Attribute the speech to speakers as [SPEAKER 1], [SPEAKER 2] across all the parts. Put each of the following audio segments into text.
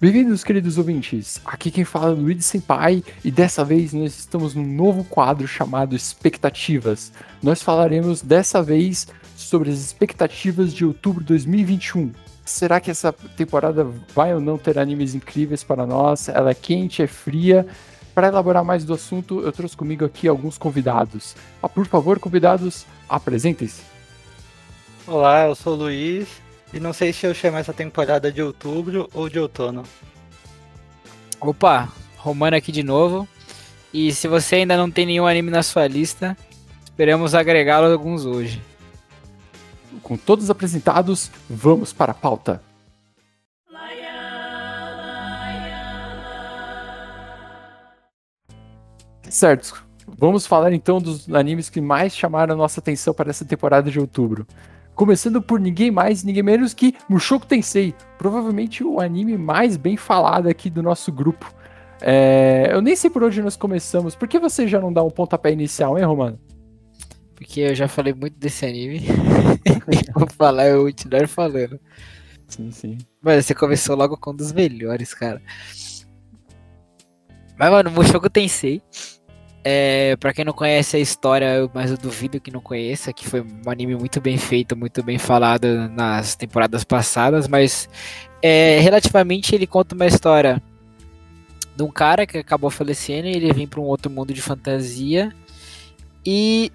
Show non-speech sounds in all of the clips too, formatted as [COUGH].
[SPEAKER 1] Bem-vindos, queridos ouvintes. Aqui quem fala é Luiz Senpai e dessa vez nós estamos num novo quadro chamado Expectativas. Nós falaremos dessa vez sobre as expectativas de outubro de 2021. Será que essa temporada vai ou não ter animes incríveis para nós? Ela é quente, é fria? Para elaborar mais do assunto, eu trouxe comigo aqui alguns convidados. Ah, por favor, convidados, apresentem-se.
[SPEAKER 2] Olá, eu sou o Luiz e não sei se eu chamo essa temporada de outubro ou de outono.
[SPEAKER 3] Opa, Romano aqui de novo. E se você ainda não tem nenhum anime na sua lista, esperamos agregá-lo alguns hoje.
[SPEAKER 1] Com todos apresentados, vamos para a pauta. Certo, vamos falar então dos animes que mais chamaram a nossa atenção para essa temporada de outubro. Começando por ninguém mais, ninguém menos que Mushoku Tensei, provavelmente o anime mais bem falado aqui do nosso grupo. É, eu nem sei por onde nós começamos. Por que você já não dá um pontapé inicial, hein, Romano?
[SPEAKER 3] Porque eu já falei muito desse anime. [LAUGHS] Vou falar, eu vou continuar falando.
[SPEAKER 1] Sim, sim.
[SPEAKER 3] Mas você começou logo com um dos melhores, cara. Mas, mano, Mushoku Tensei é, para quem não conhece a história, mas eu duvido que não conheça, que foi um anime muito bem feito, muito bem falado nas temporadas passadas, mas é, relativamente ele conta uma história de um cara que acabou falecendo e ele vem para um outro mundo de fantasia e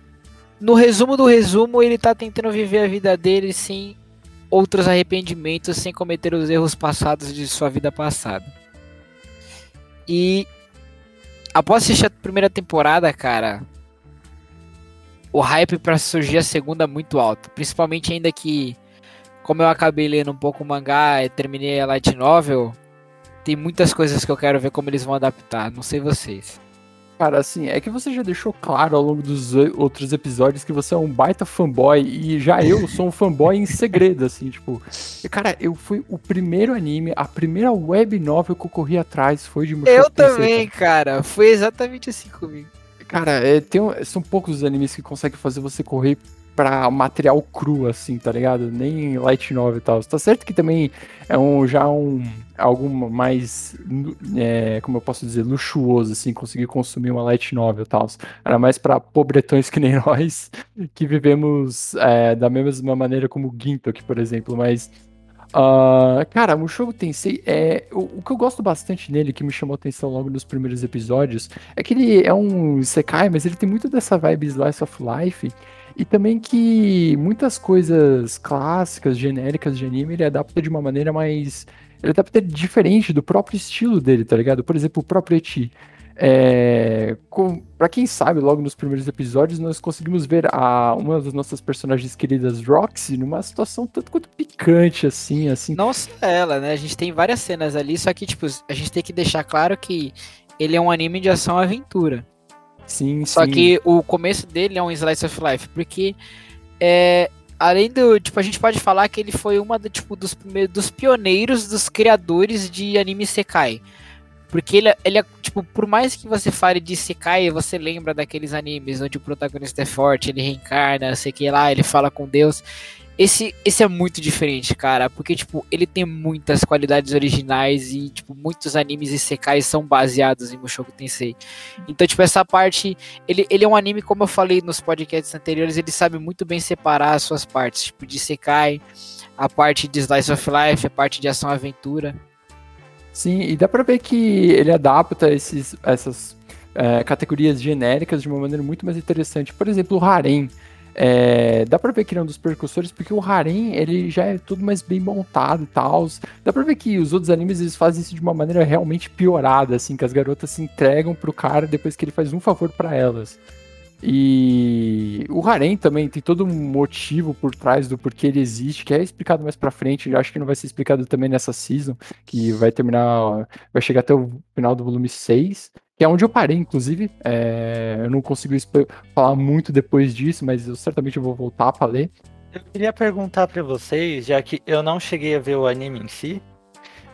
[SPEAKER 3] no resumo do resumo ele tá tentando viver a vida dele sem outros arrependimentos, sem cometer os erros passados de sua vida passada. E após assistir a primeira temporada, cara, o hype para surgir a segunda é muito alto. Principalmente ainda que, como eu acabei lendo um pouco o mangá e terminei a light novel, tem muitas coisas que eu quero ver como eles vão adaptar. Não sei vocês.
[SPEAKER 1] Cara, assim, é que você já deixou claro ao longo dos outros episódios que você é um baita fanboy e já eu sou um fanboy em segredo, assim, tipo. Cara, eu fui o primeiro anime, a primeira web novel que eu corri atrás foi de
[SPEAKER 3] Mushoku Eu também, cara. Foi exatamente assim comigo.
[SPEAKER 1] Cara, é, tem, são poucos os animes que conseguem fazer você correr pra material cru, assim, tá ligado? Nem light novel e tal. Tá certo que também é um, já um algo mais, é, como eu posso dizer, luxuoso, assim, conseguir consumir uma light novel e tal. Era mais para pobretões que nem [LAUGHS] nós, que vivemos é, da mesma maneira como o Gintoki, por exemplo, mas... Uh, cara, Mushoku Tensei é o, o, que eu gosto bastante nele, que me chamou atenção logo nos primeiros episódios, é que ele é um Sekai, mas ele tem muito dessa vibe Slice of Life e também que muitas coisas clássicas, genéricas de anime, ele adapta de uma maneira mais. Ele adapta diferente do próprio estilo dele, tá ligado? Por exemplo, o próprio Eti. É, com, pra quem sabe, logo nos primeiros episódios, nós conseguimos ver a, uma das nossas personagens queridas, Roxy, numa situação tanto quanto picante, assim, assim.
[SPEAKER 3] Não só ela, né? A gente tem várias cenas ali, só que, tipo, a gente tem que deixar claro que ele é um anime de ação-aventura.
[SPEAKER 1] Sim,
[SPEAKER 3] Só
[SPEAKER 1] sim.
[SPEAKER 3] que o começo dele é um slice of life, porque é, além do, tipo, a gente pode falar que ele foi uma do, tipo dos primeiros dos pioneiros dos criadores de anime Sekai. Porque ele, ele é, tipo, por mais que você fale de Sekai, você lembra daqueles animes onde o protagonista é forte, ele reencarna, sei que lá, ele fala com Deus. Esse, esse é muito diferente, cara, porque, tipo, ele tem muitas qualidades originais e, tipo, muitos animes e secais são baseados em Mushoku Tensei. Então, tipo, essa parte, ele, ele é um anime, como eu falei nos podcasts anteriores, ele sabe muito bem separar as suas partes, tipo, de Sekai, a parte de Slice of Life, a parte de ação-aventura.
[SPEAKER 1] Sim, e dá pra ver que ele adapta esses, essas é, categorias genéricas de uma maneira muito mais interessante. Por exemplo, o Harem. É, dá pra ver que ele é um dos percussores, porque o harem, ele já é tudo mais bem montado e tal. Dá pra ver que os outros animes, eles fazem isso de uma maneira realmente piorada, assim, que as garotas se entregam pro cara depois que ele faz um favor para elas. E o harem também tem todo um motivo por trás do porquê ele existe, que é explicado mais pra frente. Eu acho que não vai ser explicado também nessa season, que vai terminar, vai chegar até o final do volume 6 que é onde eu parei, inclusive. É, eu não consigo falar muito depois disso, mas eu certamente vou voltar para ler.
[SPEAKER 2] Eu queria perguntar para vocês, já que eu não cheguei a ver o anime em si,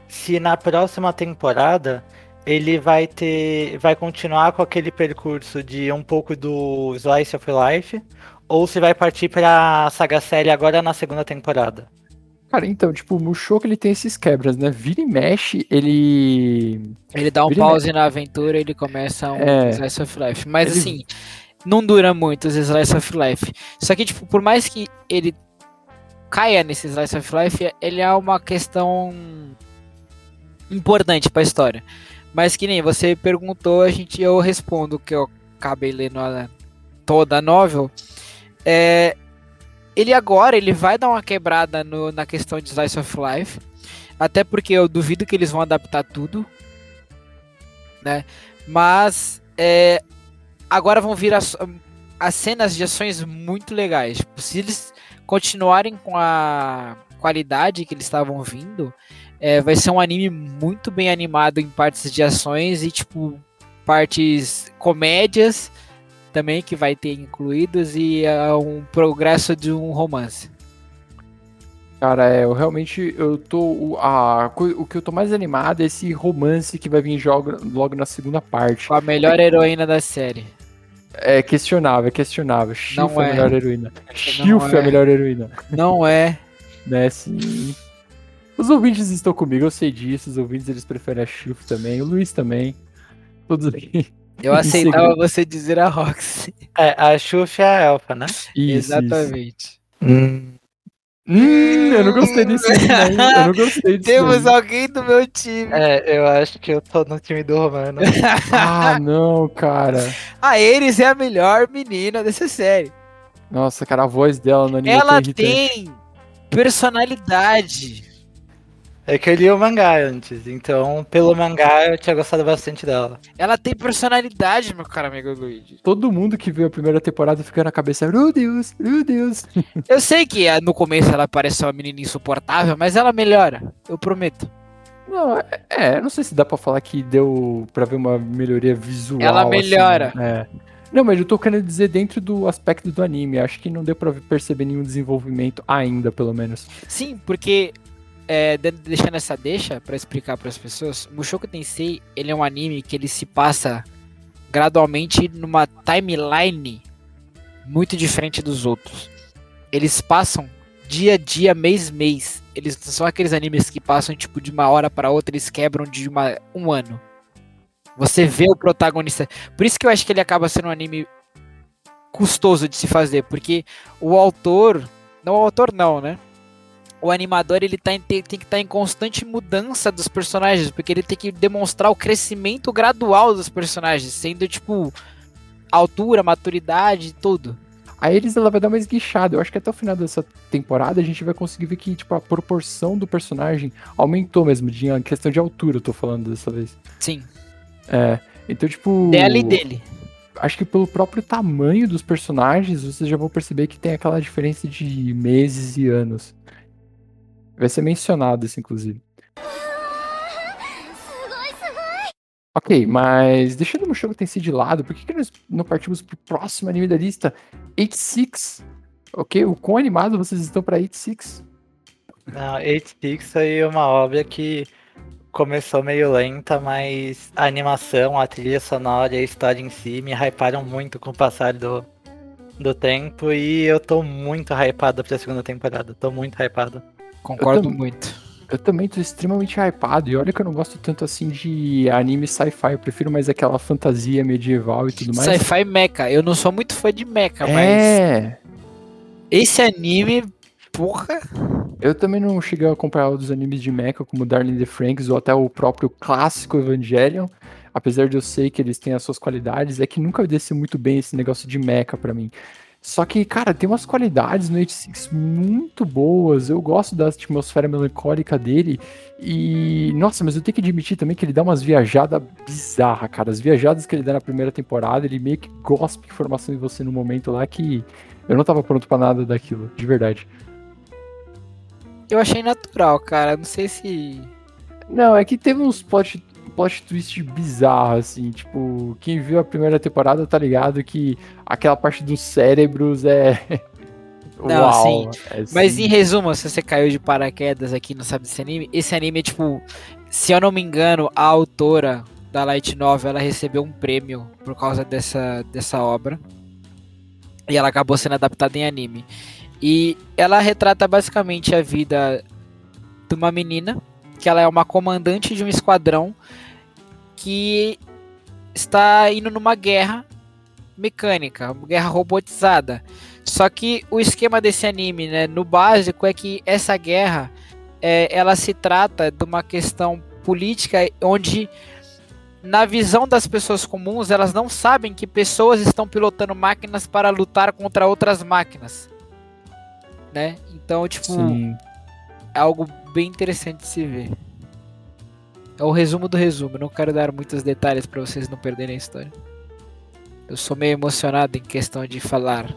[SPEAKER 2] se na próxima temporada ele vai ter, vai continuar com aquele percurso de um pouco do Slice of Life, ou se vai partir para saga série agora na segunda temporada.
[SPEAKER 1] Cara, então, tipo, o Mushoku ele tem esses quebras, né? Vira e mexe, ele.
[SPEAKER 3] Ele dá um
[SPEAKER 1] Vira
[SPEAKER 3] pause na aventura e ele começa um
[SPEAKER 1] É.
[SPEAKER 3] Slice of Life. Mas
[SPEAKER 1] Ele-
[SPEAKER 3] assim, não dura muito os Slice of Life. Só que, tipo, por mais que ele caia nesse Slice of Life, ele é uma questão importante pra história. Mas que nem você perguntou, a gente eu respondo que eu acabei lendo a- toda a novel. É, ele agora ele vai dar uma quebrada no- na questão de Slice of Life. Até porque eu duvido que eles vão adaptar tudo. Né? Mas é, agora vão vir as, as cenas de ações muito legais. Se eles continuarem com a qualidade que eles estavam vindo, é, vai ser um anime muito bem animado em partes de ações e tipo partes comédias também que vai ter incluídos e é, um progresso de um romance.
[SPEAKER 1] Cara, é, eu realmente eu tô. O, a, o que eu tô mais animado é esse romance que vai vir jogo, logo na segunda parte.
[SPEAKER 3] Com a melhor heroína da série.
[SPEAKER 1] É questionável, é questionável. Shilf é a
[SPEAKER 3] é.
[SPEAKER 1] melhor heroína. Shilf é. a
[SPEAKER 3] é.
[SPEAKER 1] melhor heroína.
[SPEAKER 3] Não é.
[SPEAKER 1] Né, sim. Os ouvintes estão comigo, eu sei disso. Os ouvintes eles preferem a Shilf também. O Luiz também. Todos aqui.
[SPEAKER 3] Eu [LAUGHS] aceitava você dizer a Roxy.
[SPEAKER 2] É, a Xuxa é a elfa, né?
[SPEAKER 1] Isso,
[SPEAKER 3] Exatamente.
[SPEAKER 1] Isso. Hum, eu não gostei desse aí. Eu não gostei disso.
[SPEAKER 3] Temos
[SPEAKER 1] aí.
[SPEAKER 3] alguém do meu time.
[SPEAKER 2] É, eu acho que eu tô no time do Romano. [LAUGHS]
[SPEAKER 1] Ah, não, cara.
[SPEAKER 3] A Eris é a melhor menina dessa série.
[SPEAKER 1] Nossa, cara, a voz dela no anime é
[SPEAKER 3] Ela
[SPEAKER 1] irritante.
[SPEAKER 3] tem personalidade.
[SPEAKER 2] É que eu li o mangá antes, então pelo mangá eu tinha gostado bastante dela.
[SPEAKER 3] Ela tem personalidade, meu caro amigo Luigi.
[SPEAKER 1] Todo mundo que viu a primeira temporada fica na cabeça, meu Deus, meu Deus. [LAUGHS]
[SPEAKER 3] Eu sei que ah, no começo ela parece uma menina insuportável, mas ela melhora. Eu prometo.
[SPEAKER 1] Não, é, é, não sei se dá pra falar que deu pra ver uma melhoria visual.
[SPEAKER 3] Ela
[SPEAKER 1] assim,
[SPEAKER 3] melhora.
[SPEAKER 1] é. Não, mas eu tô querendo dizer dentro do aspecto do anime. Acho que não deu pra perceber nenhum desenvolvimento ainda, pelo menos.
[SPEAKER 3] Sim, porque é, de- deixando essa deixa pra explicar pras pessoas, Mushoku Tensei ele é um anime que ele se passa gradualmente numa timeline muito diferente dos outros. Eles passam dia a dia, mês mês. Eles são aqueles animes que passam tipo de uma hora para outra, eles quebram de uma, um ano. Você vê o protagonista. Por isso que eu acho que ele acaba sendo um anime custoso de se fazer, porque o autor, não o autor não, né? O animador ele tá em- tem, tem que estar em constante mudança dos personagens, porque ele tem que demonstrar o crescimento gradual dos personagens, sendo tipo altura, maturidade, tudo.
[SPEAKER 1] Aí eles ela vai dar uma esguichada. Eu acho que até o final dessa temporada a gente vai conseguir ver que tipo, a proporção do personagem aumentou mesmo, de, em questão de altura, eu tô falando dessa vez.
[SPEAKER 3] Sim,
[SPEAKER 1] É. Então, tipo.
[SPEAKER 3] dela e dele.
[SPEAKER 1] acho que pelo próprio tamanho dos personagens, vocês já vão perceber que tem aquela diferença de meses e anos. Vai ser mencionado isso, inclusive. Ok, mas deixando o Mushoku Tensei de lado, por que, que nós não partimos pro próximo anime da lista? 86. Ok, o quão animado vocês estão pra 86?
[SPEAKER 2] Não, 86 foi uma obra que começou meio lenta, mas a animação, a trilha sonora e a história em si me hyparam muito com o passar do, do tempo e eu tô muito hypado pra segunda temporada. Tô muito hypado.
[SPEAKER 3] Concordo
[SPEAKER 1] também.
[SPEAKER 3] muito.
[SPEAKER 1] Eu também tô extremamente hypado, e olha que eu não gosto tanto assim de anime sci-fi, eu prefiro mais aquela fantasia medieval e tudo mais.
[SPEAKER 3] Sci-fi mecha. Eu não sou muito fã de mecha, mas
[SPEAKER 1] É,
[SPEAKER 3] esse anime, porra.
[SPEAKER 1] Eu também não cheguei a acompanhar outros animes de mecha, como Darling in the Franks ou até o próprio clássico Evangelion. Apesar de eu sei que eles têm as suas qualidades, é que nunca desceu muito bem esse negócio de mecha pra mim. Só que, cara, tem umas qualidades no 86 muito boas. Eu gosto da atmosfera melancólica dele. E, nossa, mas eu tenho que admitir também que ele dá umas viajadas bizarras, cara. As viajadas que ele dá na primeira temporada, ele meio que gospe informação em você no momento lá que eu não tava pronto pra nada daquilo, de verdade.
[SPEAKER 3] Eu achei natural, cara. Não sei se.
[SPEAKER 1] Não, é que teve uns plot, plot twist bizarros, assim, tipo, quem viu a primeira temporada tá ligado que aquela parte dos cérebros é. [LAUGHS]
[SPEAKER 3] Não,
[SPEAKER 1] Uau! é
[SPEAKER 3] Mas
[SPEAKER 1] assim.
[SPEAKER 3] em resumo, se você caiu de paraquedas aqui e não sabe desse anime, esse anime é tipo, se eu não me engano, a autora da Light Novel, ela recebeu um prêmio por causa dessa, dessa obra. E ela acabou sendo adaptada em anime. E ela retrata basicamente a vida de uma menina que ela é uma comandante de um esquadrão que está indo numa guerra mecânica, uma guerra robotizada. Só que o esquema desse anime, né, no básico, é que essa guerra é, ela se trata de uma questão política onde na visão das pessoas comuns, elas não sabem que pessoas estão pilotando máquinas para lutar contra outras máquinas. Né? Então, tipo, Sim. é algo bem interessante de se ver. É o resumo do resumo. Não quero dar muitos detalhes para vocês não perderem a história. Eu sou meio emocionado em questão de falar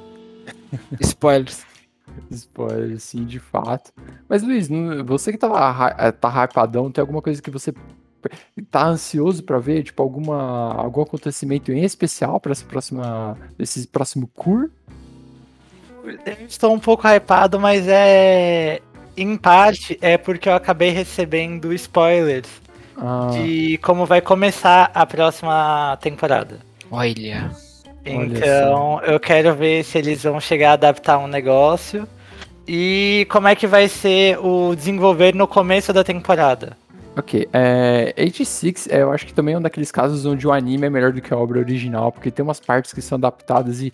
[SPEAKER 3] [LAUGHS] spoilers.
[SPEAKER 1] Spoilers, sim, de fato. Mas, Luiz, você que tava, eh, tá hypadão, tem alguma coisa que você tá ansioso para ver, tipo, alguma, algum acontecimento em especial para essa próxima, esse próximo cur?
[SPEAKER 2] estou um pouco hypado, mas é em parte é porque eu acabei recebendo spoilers ah. de como vai começar a próxima temporada.
[SPEAKER 3] Olha.
[SPEAKER 2] Então eu quero ver se eles vão chegar a adaptar um negócio e como é que vai ser o desenvolver no começo da temporada.
[SPEAKER 1] Ok, é, 86 é, eu acho que também é um daqueles casos onde o anime é melhor do que a obra original, porque tem umas partes que são adaptadas e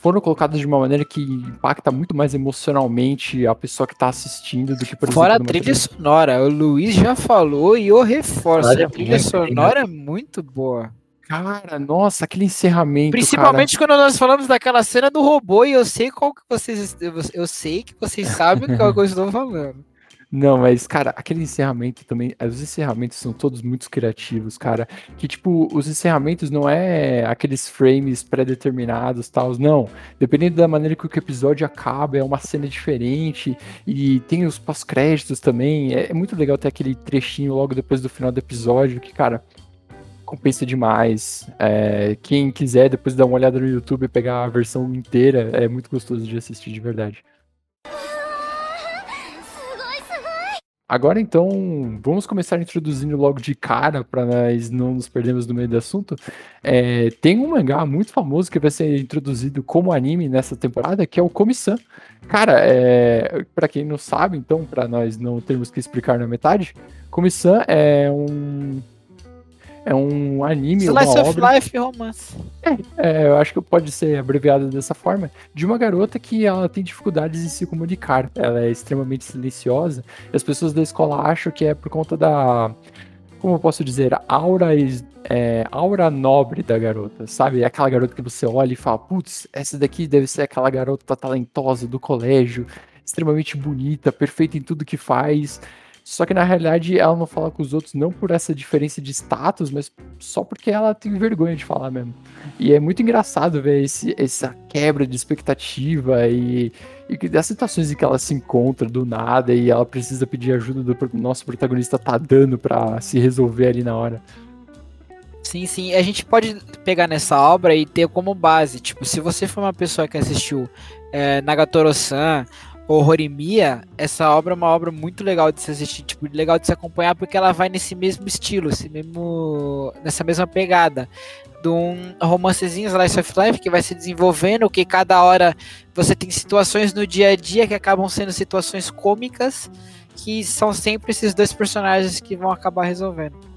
[SPEAKER 1] foram colocadas de uma maneira que impacta muito mais emocionalmente a pessoa que tá assistindo do que,
[SPEAKER 3] por Fora exemplo... Fora a trilha sonora, o Luiz já falou e eu reforço, a trilha sonora é muito boa.
[SPEAKER 1] Cara, nossa, aquele encerramento.
[SPEAKER 3] Principalmente cara. quando nós falamos daquela cena do robô e eu sei qual que vocês. Eu sei que vocês sabem qual que eu estou falando.
[SPEAKER 1] Não, mas, cara, aquele encerramento também. Os encerramentos são todos muito criativos, cara. Que, tipo, os encerramentos não é aqueles frames pré-determinados tal. Não. Dependendo da maneira que o episódio acaba, é uma cena diferente. E tem os pós-créditos também. É, é muito legal ter aquele trechinho logo depois do final do episódio. Que, cara, compensa demais. É, quem quiser depois dar uma olhada no YouTube e pegar a versão inteira, é muito gostoso de assistir de verdade. Agora então, vamos começar introduzindo logo de cara, para nós não nos perdermos no meio do assunto. É, tem um mangá muito famoso que vai ser introduzido como anime nessa temporada, que é o Komi-san. Cara, é, para quem não sabe, então, para nós não termos que explicar na metade, Komi-san é um é um anime,
[SPEAKER 3] Slice
[SPEAKER 1] uma
[SPEAKER 3] of
[SPEAKER 1] obra...
[SPEAKER 3] Life romance.
[SPEAKER 1] É, é, eu acho que pode ser abreviado dessa forma, de uma garota que ela tem dificuldades em se comunicar. Ela é extremamente silenciosa e as pessoas da escola acham que é por conta da como eu posso dizer, aura, é, aura nobre da garota, sabe? É aquela garota que você olha e fala, putz, essa daqui deve ser aquela garota talentosa do colégio, extremamente bonita, perfeita em tudo que faz. Só que na realidade ela não fala com os outros não por essa diferença de status, mas só porque ela tem vergonha de falar mesmo. E é muito engraçado ver esse, essa quebra de expectativa e, e das situações em que ela se encontra do nada e ela precisa pedir ajuda do nosso protagonista tá dando para se resolver ali na hora.
[SPEAKER 3] Sim, sim. A gente pode pegar nessa obra e ter como base, tipo, se você for uma pessoa que assistiu é, Nagatoro-san o Horimiya, essa obra é uma obra muito legal de se assistir, tipo, legal de se acompanhar, porque ela vai nesse mesmo estilo, esse mesmo, nessa mesma pegada. De um romancezinho Slice of Life que vai se desenvolvendo, que cada hora você tem situações no dia a dia que acabam sendo situações cômicas, que são sempre esses dois personagens que vão acabar resolvendo.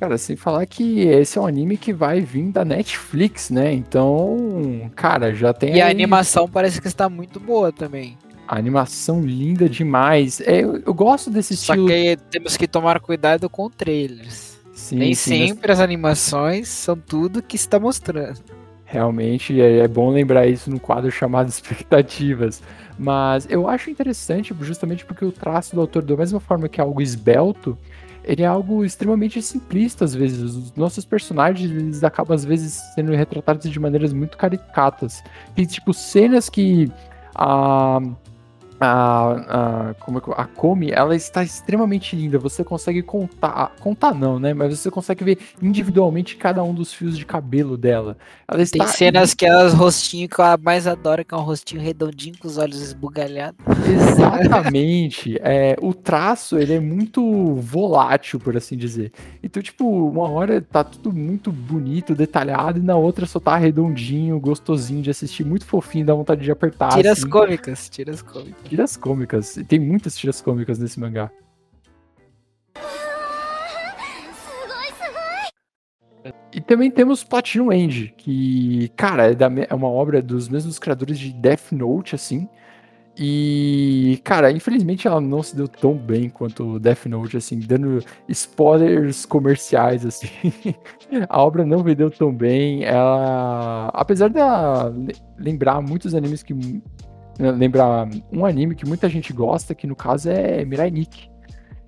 [SPEAKER 1] Cara, sem falar que esse é um anime que vai vir da Netflix, né? Então, cara, já tem.
[SPEAKER 3] E aí... a animação parece que está muito boa também.
[SPEAKER 1] A animação linda demais. É, eu, eu gosto desse estilo.
[SPEAKER 3] Só que temos que tomar cuidado com trailers. Sim, Nem sim, sempre mas... as animações são tudo que está mostrando.
[SPEAKER 1] Realmente é, é bom lembrar isso no quadro [LAUGHS] chamado Expectativas. Mas eu acho interessante justamente porque o traço do autor, da mesma forma que é algo esbelto, ele é algo extremamente simplista às vezes. Os nossos personagens, eles acabam às vezes sendo retratados de maneiras muito caricatas. Tem tipo cenas que a a, a, como é, a Komi, ela está extremamente linda. Você consegue contar, contar não, né? Mas você consegue ver individualmente cada um dos fios de cabelo dela. Ela
[SPEAKER 3] está... Tem cenas que elas rostinho que eu mais adoro, que é um rostinho redondinho com os olhos esbugalhados.
[SPEAKER 1] Exatamente. [LAUGHS] é, o traço, ele é muito volátil, por assim dizer. Então, tipo, uma hora tá tudo muito bonito, detalhado, e na outra só tá redondinho, gostosinho de assistir, muito fofinho, dá vontade de apertar.
[SPEAKER 3] Tira assim. as cômicas, tira as cômicas.
[SPEAKER 1] Tiras cômicas. E tem muitas tiras cômicas nesse mangá. E também temos Platinum End, que, cara, é, da, é uma obra dos mesmos criadores de Death Note, assim. E, cara, infelizmente ela não se deu tão bem quanto Death Note, assim, dando spoilers comerciais, assim. [LAUGHS] a obra não vendeu tão bem. Ela, apesar de lembrar muitos animes que. Lembrar um anime que muita gente gosta, que no caso é Mirai Nikki.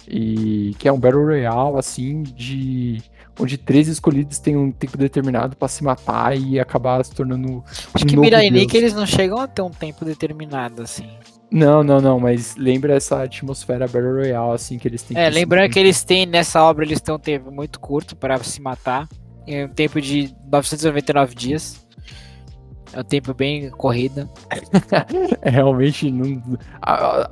[SPEAKER 1] E que é um Battle Royale, assim, de onde três escolhidos têm um tempo determinado para se matar e acabar se tornando.
[SPEAKER 3] Acho um que Mirai Nikki eles não chegam a ter um tempo determinado, assim.
[SPEAKER 1] Não, não, não, mas lembra essa atmosfera Battle Royale, assim, que eles têm.
[SPEAKER 3] É, lembrando que eles têm, nessa obra, eles têm um tempo muito curto para se matar. Em um tempo de 999 dias. É um tempo bem corrida. [LAUGHS]
[SPEAKER 1] é, realmente não.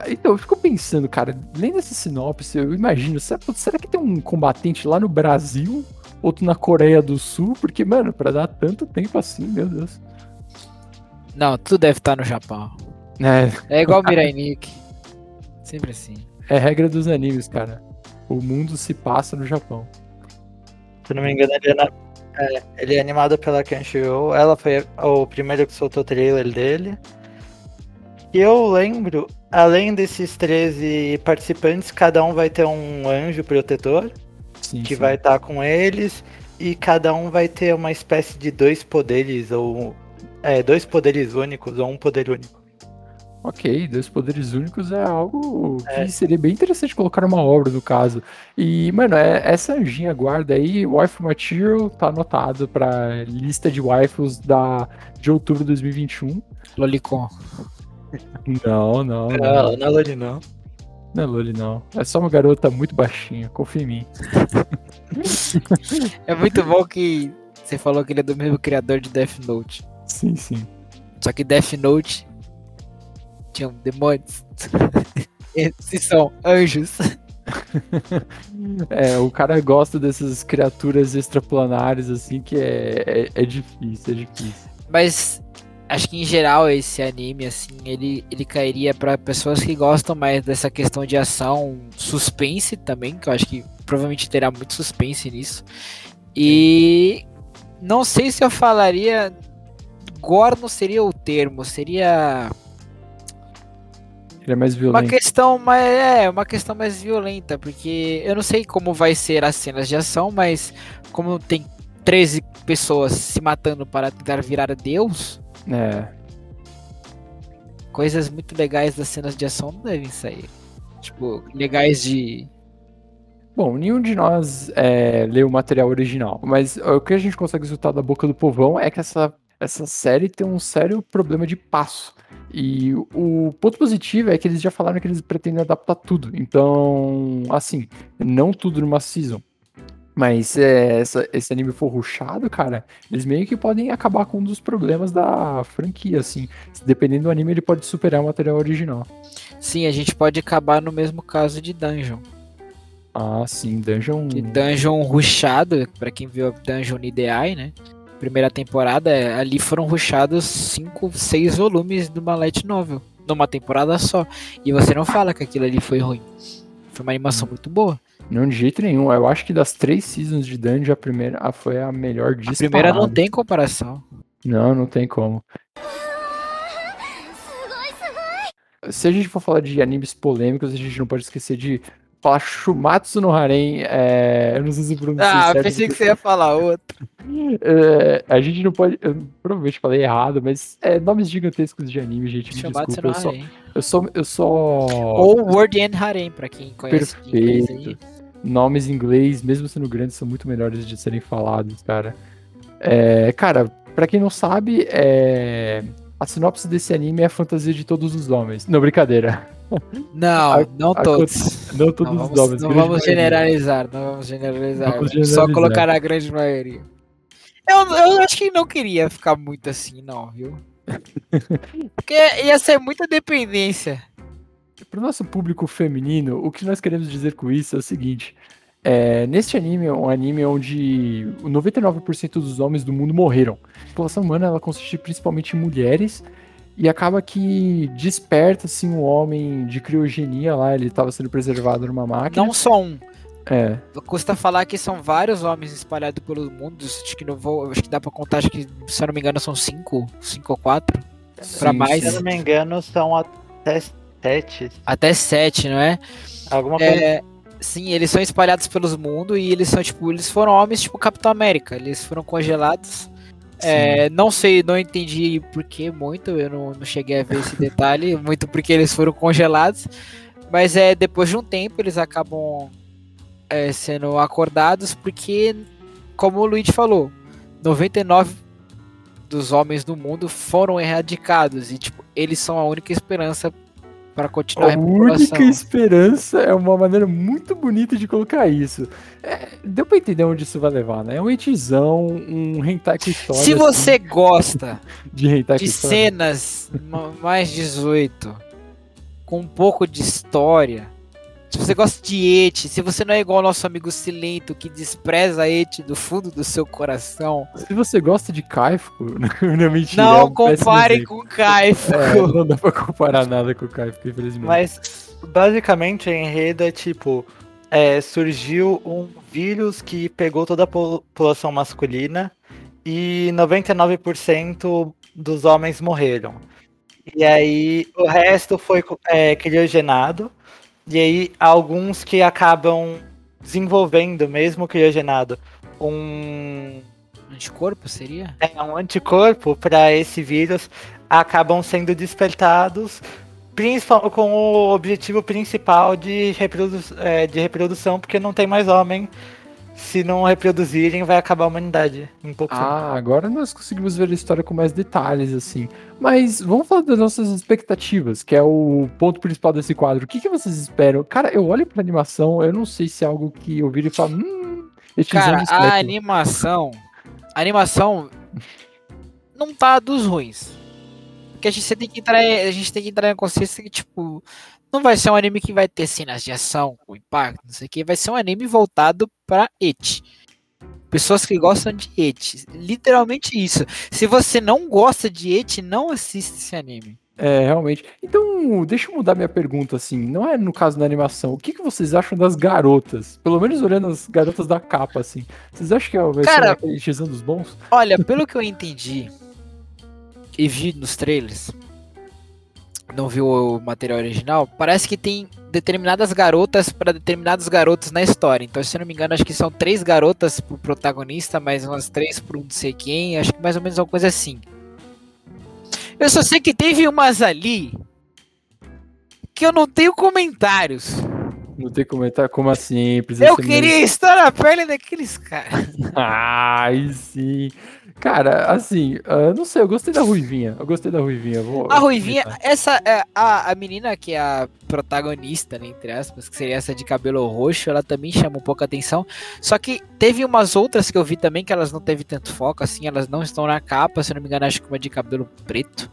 [SPEAKER 1] Então, eu fico pensando, cara, nem nessa sinopse, eu imagino, será, será que tem um combatente lá no Brasil? Outro na Coreia do Sul? Porque, mano, pra dar tanto tempo assim, meu Deus.
[SPEAKER 3] Não, tudo deve estar no Japão.
[SPEAKER 1] É,
[SPEAKER 3] é igual Mirai Nikki. Sempre assim.
[SPEAKER 1] É regra dos animes, cara. O mundo se passa no Japão.
[SPEAKER 2] Se não me engano, ele é na, é, ele é animado pela Crunchyroll. Ela foi o primeiro que soltou o trailer dele. E eu lembro, além desses 13 participantes, cada um vai ter um anjo protetor sim, que sim. vai estar tá com eles. E cada um vai ter uma espécie de dois poderes, ou. É, dois poderes únicos, ou um poder único.
[SPEAKER 1] Ok, dois poderes únicos é algo é. que seria bem interessante colocar numa obra, no caso. E, mano, é, essa anjinha guarda aí, Wife Material, tá anotado pra lista de waifus da, de outubro de 2021.
[SPEAKER 3] Lolicon.
[SPEAKER 1] Não, não.
[SPEAKER 2] Não, não, não é Loli, não.
[SPEAKER 1] Não é Loli, não. É só uma garota muito baixinha, confia em mim. [LAUGHS]
[SPEAKER 3] é muito bom que você falou que ele é do mesmo criador de Death Note.
[SPEAKER 1] Sim, sim.
[SPEAKER 3] Só que Death Note tinham demônios. [LAUGHS] Esses são anjos. [LAUGHS]
[SPEAKER 1] é, o cara gosta dessas criaturas extraplanares, assim, que é, é, é, difícil, é difícil.
[SPEAKER 3] Mas acho que em geral esse anime, assim, ele, ele cairia para pessoas que gostam mais dessa questão de ação, suspense também, que eu acho que provavelmente terá muito suspense nisso. E não sei se eu falaria. Gore não seria o termo, seria
[SPEAKER 1] ele é mais violento.
[SPEAKER 3] Uma questão mais, é, uma questão mais violenta, porque eu não sei como vai ser as cenas de ação, mas como tem 13 pessoas se matando para tentar virar Deus.
[SPEAKER 1] É.
[SPEAKER 3] Coisas muito legais das cenas de ação não devem sair. Tipo, legais de.
[SPEAKER 1] Bom, nenhum de nós é, leu o material original, mas o que a gente consegue escutar da boca do povão é que essa, essa série tem um sério problema de passo. E o ponto positivo é que eles já falaram que eles pretendem adaptar tudo. Então, assim, não tudo numa season. Mas se essa, esse anime for ruxado, cara, eles meio que podem acabar com um dos problemas da franquia, assim. Dependendo do anime, ele pode superar o material original.
[SPEAKER 3] Sim, a gente pode acabar no mesmo caso de Dungeon.
[SPEAKER 1] Ah, sim, Dungeon.
[SPEAKER 3] De Dungeon ruxado, para quem viu Dungeon Ideai, né? Primeira temporada, é, ali foram ruxados 5, 6 volumes do uma light novel, numa temporada só. E você não fala que aquilo ali foi ruim. Foi uma animação muito boa.
[SPEAKER 1] Não, de jeito nenhum. Eu acho que das três seasons de Dungeon, a primeira foi a melhor disparada. A
[SPEAKER 3] primeira não tem comparação.
[SPEAKER 1] Não, não tem como. Se a gente for falar de animes polêmicos, a gente não pode esquecer de falar Shumatsu no Harem. É... Eu não sei se pronuncia
[SPEAKER 3] Ah, certo, pensei que você ia falar outro.
[SPEAKER 1] É, a gente não pode. Eu provavelmente falei errado, mas é nomes gigantescos de anime, gente. Me
[SPEAKER 3] Shumatsu
[SPEAKER 1] desculpa. Eu só, eu só. Eu só.
[SPEAKER 3] Ou Word and Harem, pra quem conhece.
[SPEAKER 1] Perfeito. Nomes em inglês, mesmo sendo grandes, são muito melhores de serem falados, cara. É, cara, pra quem não sabe, é... a sinopse desse anime é a fantasia de todos os homens. Não, brincadeira.
[SPEAKER 3] Não, a, não todos.
[SPEAKER 1] Não todos não
[SPEAKER 3] vamos,
[SPEAKER 1] os homens.
[SPEAKER 3] Não vamos generalizar, não vamos generalizar. Vamos generalizar. Só colocar a grande maioria. Eu, eu acho que não queria ficar muito assim, não, viu? [LAUGHS] Porque ia ser muita dependência.
[SPEAKER 1] Para o nosso público feminino, o que nós queremos dizer com isso é o seguinte: é, neste anime, é um anime onde 99% dos homens do mundo morreram. A população humana ela consiste principalmente em mulheres e acaba que desperta assim um homem de criogenia lá, ele estava sendo preservado numa máquina.
[SPEAKER 3] Não só um.
[SPEAKER 1] É.
[SPEAKER 3] Custa falar que são vários homens espalhados pelo mundo. Acho que não vou. Acho que dá pra contar, acho que, se eu não me engano, são cinco. Cinco ou quatro. Pra
[SPEAKER 1] Sim,
[SPEAKER 3] mais.
[SPEAKER 2] Se eu não me engano, são até sete.
[SPEAKER 3] Até sete, não é?
[SPEAKER 2] Alguma coisa.
[SPEAKER 3] É, sim, eles são espalhados pelos mundo e eles são, tipo, eles foram homens tipo Capitão América. Eles foram congelados. É, não sei, não entendi por que muito, eu não, não cheguei a ver esse detalhe, [LAUGHS] muito porque eles foram congelados. Mas é depois de um tempo eles acabam é, sendo acordados porque, como o Luigi falou, 99 dos homens do mundo foram erradicados e tipo, eles são a única esperança para continuar a
[SPEAKER 1] A única esperança é uma maneira muito bonita de colocar isso. É, deu pra entender onde isso vai levar, né? É um etizão, um hentai com história.
[SPEAKER 3] Se
[SPEAKER 1] assim,
[SPEAKER 3] você gosta [LAUGHS]
[SPEAKER 1] de hentai
[SPEAKER 3] de cenas ma- mais 18, com um pouco de história. Se você gosta de Eti, se você não é igual ao nosso amigo Silento, que despreza Eti do fundo do seu coração,
[SPEAKER 1] Se você gosta de Kaifuku, [LAUGHS] não é mentira. é
[SPEAKER 3] não
[SPEAKER 1] um péssimo
[SPEAKER 3] compare com Kaifu.
[SPEAKER 1] É, não dá pra comparar nada com o Kaifuku, infelizmente.
[SPEAKER 2] Mas basicamente o enredo é tipo. é, surgiu um vírus que pegou toda a população masculina e 99% dos homens morreram. E aí o resto foi é, criogenado. E aí alguns que acabam desenvolvendo, mesmo criogenado, um
[SPEAKER 3] Anticorpo seria?
[SPEAKER 2] é, um anticorpo para esse vírus acabam sendo despertados principal, com o objetivo principal de, reprodu é, de reprodução, porque não tem mais homem. Se não reproduzirem, vai acabar a humanidade em pouco tempo.
[SPEAKER 1] Ah, agora nós conseguimos ver a história com mais detalhes, assim. Mas vamos falar das nossas expectativas, que é o ponto principal desse quadro. O que, que vocês esperam? Cara, eu olho pra animação, eu não sei se é algo que eu viro e falo, hum,
[SPEAKER 3] Cara,
[SPEAKER 1] exame
[SPEAKER 3] a
[SPEAKER 1] secreto."
[SPEAKER 3] animação. A animação não tá dos ruins. Porque a gente você tem que entrar, a gente tem que entrar em consciência que, tipo, não vai ser um anime que vai ter cenas de ação com impacto, não sei o que, vai ser um anime voltado pra et. Pessoas que gostam de et. Literalmente isso. Se você não gosta de et, não assista esse anime.
[SPEAKER 1] É, realmente. Então, deixa eu mudar minha pergunta, assim. Não é no caso da animação. O que, que vocês acham das garotas? Pelo menos olhando as garotas da capa, assim. Vocês acham que é vai
[SPEAKER 3] Cara-
[SPEAKER 1] dos bons?
[SPEAKER 3] Olha, pelo que eu entendi e vi nos trailers, não vi o material original, parece que tem determinadas garotas para determinados garotos na história. Então, se eu não me engano, acho que são três garotas pro protagonista, mais umas três pro não sei quem. Acho que mais ou menos uma coisa assim. Eu só sei que teve umas ali que eu não tenho comentários.
[SPEAKER 1] Não tem comentário. Como assim? Precisa
[SPEAKER 3] Eu queria estar na pele daqueles caras. [LAUGHS]
[SPEAKER 1] Ai, sim. Cara, assim, ah, não sei, eu gostei da Ruivinha. Eu gostei da Ruivinha. Vou,
[SPEAKER 3] A Ruivinha, essa é a, a menina que é a protagonista, né, entre aspas, que seria essa de cabelo roxo, ela também chama um pouco a atenção. Só que teve umas outras que eu vi também que elas não teve tanto foco, assim, elas não estão na capa, se eu não me engano, acho que uma de cabelo preto.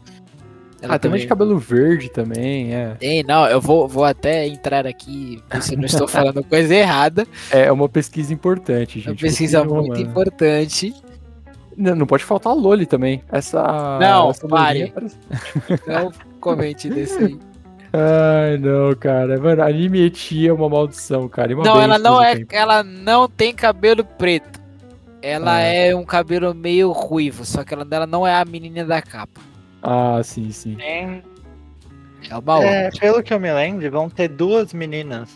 [SPEAKER 3] Ela
[SPEAKER 1] Ah, tem uma de cabelo verde também, é.
[SPEAKER 3] Tem, não, eu vou, vou até entrar aqui, se eu não estou [LAUGHS] falando coisa errada.
[SPEAKER 1] É uma pesquisa importante,
[SPEAKER 3] É uma
[SPEAKER 1] gente.
[SPEAKER 3] pesquisa muito importante.
[SPEAKER 1] Não, não pode faltar a Loli também. Essa.
[SPEAKER 3] Não,
[SPEAKER 1] essa
[SPEAKER 3] pare.
[SPEAKER 1] loirinha parece- [LAUGHS]
[SPEAKER 3] Não comente desse aí.
[SPEAKER 1] Ai, não, cara. Mano, anime Eti é uma maldição, cara. e uma
[SPEAKER 3] Não, ela não é.
[SPEAKER 1] tempo.
[SPEAKER 3] Ela não tem cabelo preto. Ela
[SPEAKER 1] Ah.
[SPEAKER 3] é um cabelo meio ruivo, só que ela, ela não é a menina da capa.
[SPEAKER 1] Ah, sim, sim.
[SPEAKER 2] Tem-
[SPEAKER 3] É uma outra.
[SPEAKER 2] é, pelo que eu me lembro, vão ter duas meninas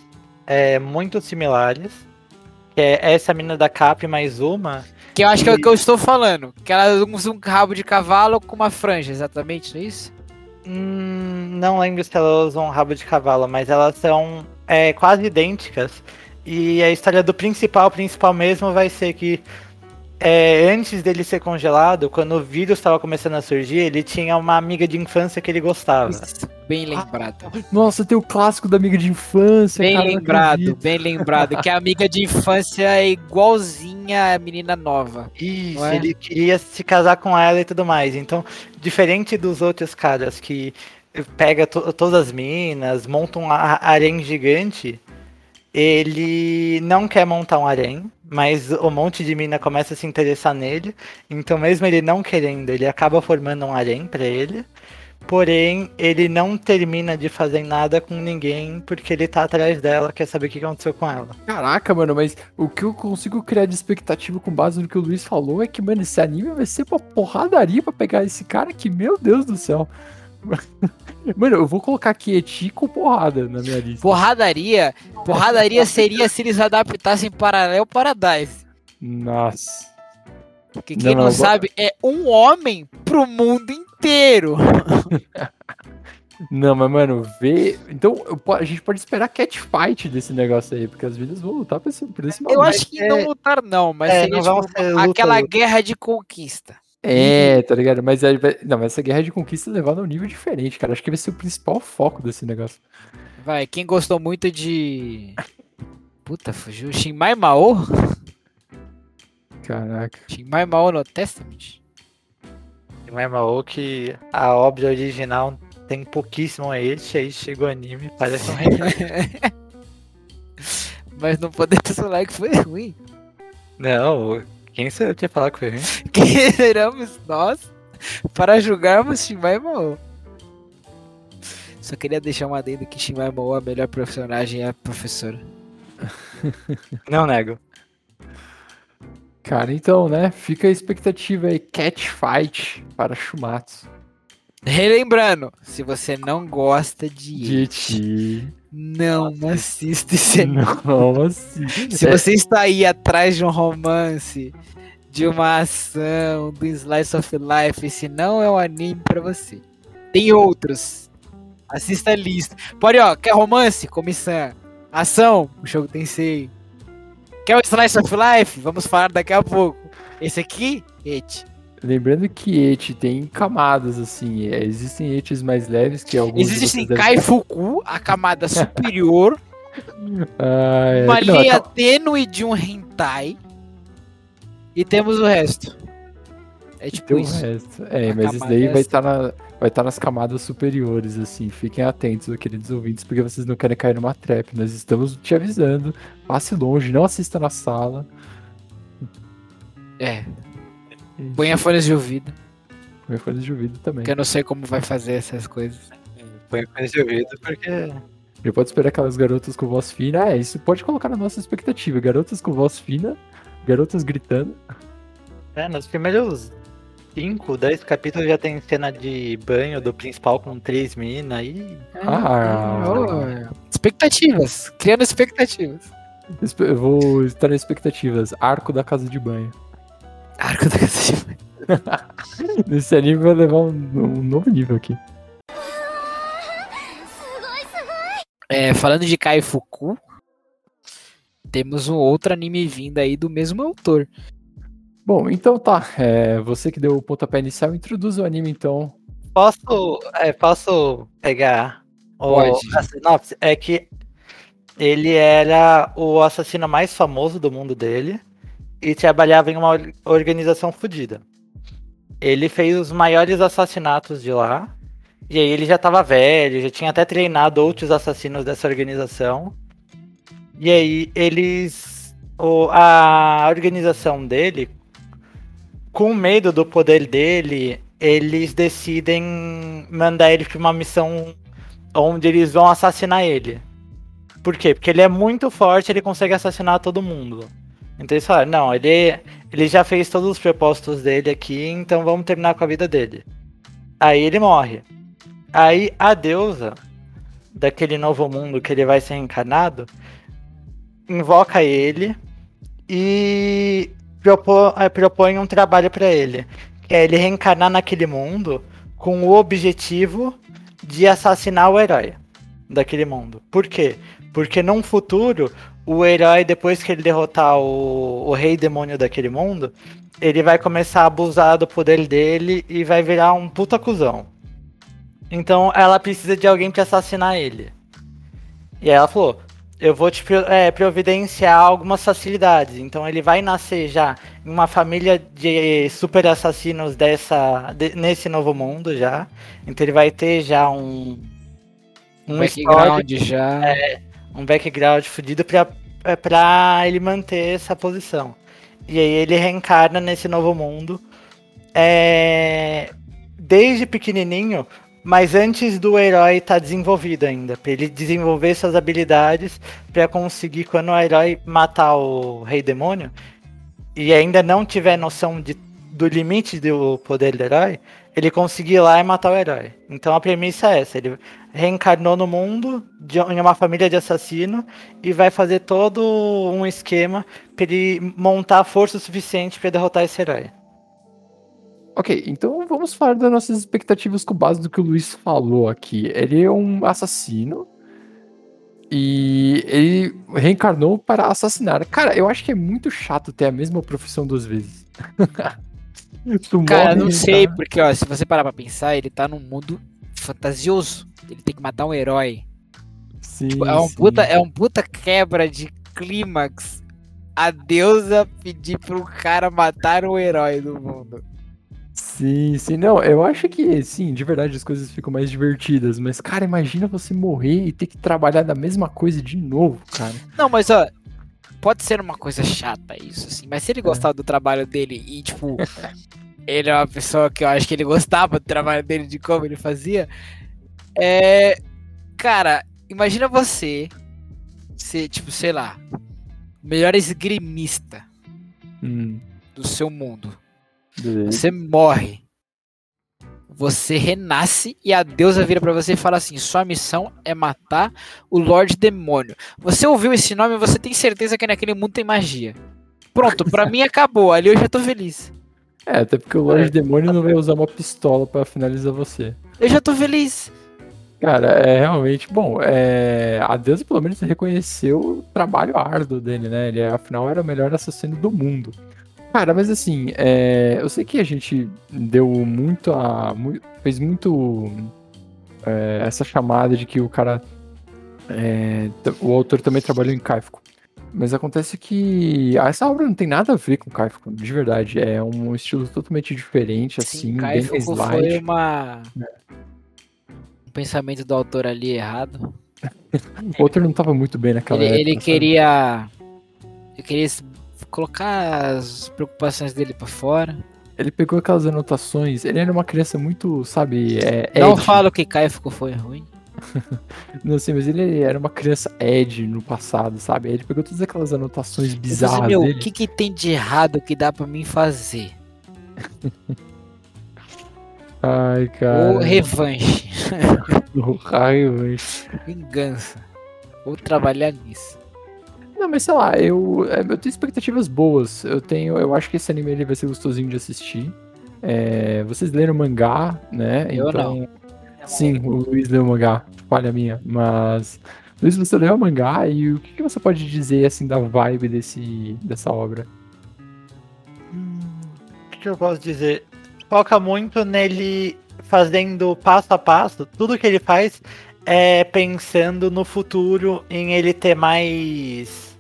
[SPEAKER 2] é, muito similares. Que é essa menina da Cap mais uma.
[SPEAKER 3] Que eu acho que é o que eu estou falando. Que ela usa um rabo de cavalo com uma franja, exatamente, não é isso?
[SPEAKER 2] Hum, não lembro se elas usam rabo de cavalo, mas elas são é, quase idênticas. E a história do principal, principal mesmo, vai ser que é, antes dele ser congelado, quando o vírus estava começando a surgir, ele tinha uma amiga de infância que ele gostava.
[SPEAKER 3] Isso, bem lembrado.
[SPEAKER 1] Nossa, tem o clássico da amiga de infância.
[SPEAKER 3] Bem
[SPEAKER 1] cara,
[SPEAKER 3] lembrado, bem lembrado. Que a amiga de infância é igualzinha a menina nova.
[SPEAKER 2] Isso,
[SPEAKER 3] é?
[SPEAKER 2] ele queria se casar com ela e tudo mais. Então, diferente dos outros caras que pega to- todas as minas, monta um harém gigante, ele não quer montar um harém, mas um monte de mina começa a se interessar nele. Então, mesmo ele não querendo, ele acaba formando um harém pra ele. Porém, ele não termina de fazer nada com ninguém porque ele tá atrás dela, quer saber o que aconteceu com ela.
[SPEAKER 1] Caraca, mano, mas o que eu consigo criar de expectativa com base no que o Luiz falou é que, mano, esse anime vai ser uma porradaria pra pegar esse cara que, meu Deus do céu. [LAUGHS] Mano, eu vou colocar aqui Eti com porrada na minha lista.
[SPEAKER 3] Porradaria. Porradaria seria se eles adaptassem Paralelo Paradise.
[SPEAKER 1] Nossa.
[SPEAKER 3] Porque quem não, não sabe é um homem pro mundo inteiro. [LAUGHS]
[SPEAKER 1] Não, mas, mano, vê. Então, eu, a gente pode esperar catfight desse negócio aí, porque as vidas vão lutar por esse, por esse
[SPEAKER 3] Eu acho que é... não lutar, não, mas é, seria não tipo, aquela guerra de conquista.
[SPEAKER 1] É, tá ligado? Mas, é, não, mas essa guerra de conquista é levada a um nível diferente, cara. Acho que vai ser o principal foco desse negócio.
[SPEAKER 3] Vai, quem gostou muito de. [LAUGHS] Puta, fugiu. Shinmai Mao?
[SPEAKER 1] Caraca.
[SPEAKER 3] Shinmai Mao no Testament?
[SPEAKER 2] Shinmai Mao que a obra original tem pouquíssimo eixo, aí chegou o anime, parece um [LAUGHS]
[SPEAKER 3] Mas não podemos falar que foi ruim.
[SPEAKER 2] Não, quem você tinha falar que foi ruim? [LAUGHS]
[SPEAKER 3] Queremos nós para julgarmos Shinmai Mao. Só queria deixar uma adendo que Shinmai Mao, a melhor personagem é a professora.
[SPEAKER 2] Não nego.
[SPEAKER 1] Cara, então, né? Fica a expectativa aí, Catfight para Shumatsu.
[SPEAKER 3] Relembrando, se você não gosta de,
[SPEAKER 1] de ti,
[SPEAKER 3] não assista esse
[SPEAKER 1] Não [LAUGHS] assista.
[SPEAKER 3] Se você está aí atrás de um romance, de uma ação, do Slice of Life, esse não é um anime para você. Tem outros. Assista a lista. Pode, ó, quer romance? Comissão. Ação? O jogo tem sei. Quer o Slice of Life? Vamos falar daqui a pouco. Esse aqui, et.
[SPEAKER 1] Lembrando que et tem camadas, assim. É, existem etes mais leves que alguns.
[SPEAKER 3] Existem Kaifuku, a camada [LAUGHS] superior.
[SPEAKER 1] ah, é.
[SPEAKER 3] Uma Não, linha tênue de um hentai. E temos o resto. É tipo isso.
[SPEAKER 1] Resto. É, mas isso daí vai estar tá na, vai estar nas camadas superiores, assim. Fiquem atentos, queridos ouvintes, porque vocês não querem cair numa trap. Nós estamos te avisando. Passe longe, não assista na sala.
[SPEAKER 3] É. Ponha folhas de ouvido.
[SPEAKER 1] Ponha folhas de ouvido também.
[SPEAKER 3] Porque eu não sei como vai fazer essas coisas.
[SPEAKER 2] Põe folhas de ouvido porque.
[SPEAKER 1] Já pode esperar aquelas garotas com voz fina. É, isso pode colocar na nossa expectativa. Garotas com voz fina, garotas gritando.
[SPEAKER 2] É, nos primeiros 5, 10 capítulos já tem cena de banho do principal com três minas aí.
[SPEAKER 1] Ah,
[SPEAKER 3] oh, expectativas, criando expectativas.
[SPEAKER 1] Eu vou estar em expectativas. Arco da casa de banho.
[SPEAKER 3] Arco da casa de banho. [LAUGHS]
[SPEAKER 1] Esse anime vai levar um, um novo nível aqui.
[SPEAKER 3] É, falando de Kai Fuku, temos um outro anime vindo aí do mesmo autor.
[SPEAKER 1] Bom, então tá. É, você que deu o pontapé inicial, introduz o anime então.
[SPEAKER 2] Posso, é, posso pegar o, a sinopse? É que ele era o assassino mais famoso do mundo dele e trabalhava em uma organização fodida. Ele fez os maiores assassinatos de lá. E aí ele já tava velho, já tinha até treinado outros assassinos dessa organização. E aí eles. O, a organização dele com medo do poder dele, eles decidem mandar ele para uma missão onde eles vão assassinar ele. Por quê? Porque ele é muito forte, ele consegue assassinar todo mundo. Então eles falaram, não, ele, ele já fez todos os propósitos dele aqui, então vamos terminar com a vida dele. Aí ele morre. Aí a deusa daquele novo mundo que ele vai ser reencarnado invoca ele e é, propõe um trabalho para ele, que é ele reencarnar naquele mundo com o objetivo de assassinar o herói daquele mundo. Por quê? Porque num futuro, o herói, depois que ele derrotar o, o rei demônio daquele mundo, ele vai começar a abusar do poder dele e vai virar um puta cuzão. Então ela precisa de alguém para assassinar ele. E aí ela falou: eu vou te é, providenciar algumas facilidades. Então ele vai nascer já em uma família de super assassinos dessa, de, nesse novo mundo já. Então ele vai ter já um.
[SPEAKER 3] Um background já.
[SPEAKER 2] É, um background fudido pra, é, pra ele manter essa posição. E aí ele reencarna nesse novo mundo. É, desde pequenininho, mas antes do herói estar tá desenvolvido ainda, para ele desenvolver suas habilidades para conseguir quando o herói matar o rei demônio e ainda não tiver noção de, do limite do poder do herói, ele conseguir ir lá e matar o herói. Então a premissa é essa, ele reencarnou no mundo de, em uma família de assassino e vai fazer todo um esquema para ele montar força suficiente para derrotar esse herói.
[SPEAKER 1] Ok, então vamos falar das nossas expectativas com base do que o Luiz falou aqui. Ele é um assassino e ele reencarnou para assassinar. Cara, eu acho que é muito chato ter a mesma profissão duas vezes. [LAUGHS]
[SPEAKER 3] Cara, não sei, porque ó, se você parar pra pensar, ele tá num mundo fantasioso. Ele tem que matar um herói.
[SPEAKER 1] Sim,
[SPEAKER 3] tipo, é, um
[SPEAKER 1] sim.
[SPEAKER 3] puta, é um puta quebra de clímax. A deusa pedir pro cara matar um herói do mundo.
[SPEAKER 1] Sim, sim, não, eu acho que, sim, de verdade as coisas ficam mais divertidas, mas, cara, imagina você morrer e ter que trabalhar da mesma coisa de novo, cara.
[SPEAKER 3] Não, mas ó, pode ser uma coisa chata isso, assim, mas se ele gostava do trabalho dele e, tipo, ele é uma pessoa que eu acho que ele gostava do trabalho dele, de como ele fazia, é. Cara, imagina você ser, tipo, sei lá, o melhor esgrimista
[SPEAKER 1] Hum,
[SPEAKER 3] do seu mundo.
[SPEAKER 1] Beleza.
[SPEAKER 3] Você morre. Você renasce e a deusa vira pra você e fala assim: sua missão é matar o Lorde Demônio. Você ouviu esse nome, você tem certeza que naquele mundo tem magia. Pronto, pra mim acabou. Ali eu já tô feliz.
[SPEAKER 1] É, até porque o Lorde Demônio não vai usar uma pistola pra finalizar você.
[SPEAKER 3] Eu já tô feliz.
[SPEAKER 1] Cara, é realmente, bom, é, a deusa pelo menos reconheceu o trabalho árduo dele, né? Ele, afinal, era o melhor assassino do mundo. Cara, mas assim, é, eu sei que a gente deu muito a. fez muito é, essa chamada de que o cara. é, o autor também trabalhou em Kafka. Mas acontece que essa obra não tem nada a ver com Kafka, de verdade. É um estilo totalmente diferente, assim, bem
[SPEAKER 3] Kaifuku
[SPEAKER 1] light.
[SPEAKER 3] foi uma. Um pensamento do autor ali errado. [LAUGHS]
[SPEAKER 1] O autor não tava muito bem naquela
[SPEAKER 3] Ele,
[SPEAKER 1] época.
[SPEAKER 3] ele
[SPEAKER 1] sabe?
[SPEAKER 3] queria. Ele queria colocar as preocupações dele pra fora.
[SPEAKER 1] Ele pegou aquelas anotações. Ele era uma criança muito, sabe, é,
[SPEAKER 3] Não
[SPEAKER 1] Ed.
[SPEAKER 3] falo que Kaifuku foi ruim. [LAUGHS]
[SPEAKER 1] Não sei, mas ele era uma criança Ed no passado, sabe? Ele pegou todas aquelas anotações
[SPEAKER 3] falou
[SPEAKER 1] bizarras
[SPEAKER 3] assim, meu,
[SPEAKER 1] dele.
[SPEAKER 3] o que, que tem de errado que dá pra mim fazer? [LAUGHS]
[SPEAKER 1] Ai, cara.
[SPEAKER 3] Ou revanche,
[SPEAKER 1] o raio, velho.
[SPEAKER 3] vingança. Vou trabalhar nisso.
[SPEAKER 1] Não, mas sei lá, eu, é, eu tenho expectativas boas. Eu tenho, eu acho que esse anime ele vai ser gostosinho de assistir. É, vocês leram mangá, né?
[SPEAKER 3] Eu não.
[SPEAKER 1] Sim, o Luiz leu o mangá, falha minha. Mas, Luiz, você leu o mangá e o que, que você pode dizer assim da vibe desse, dessa obra?
[SPEAKER 2] Hum, O que, que eu posso dizer? Foca muito nele fazendo passo a passo. Tudo que ele faz é pensando no futuro, em ele ter mais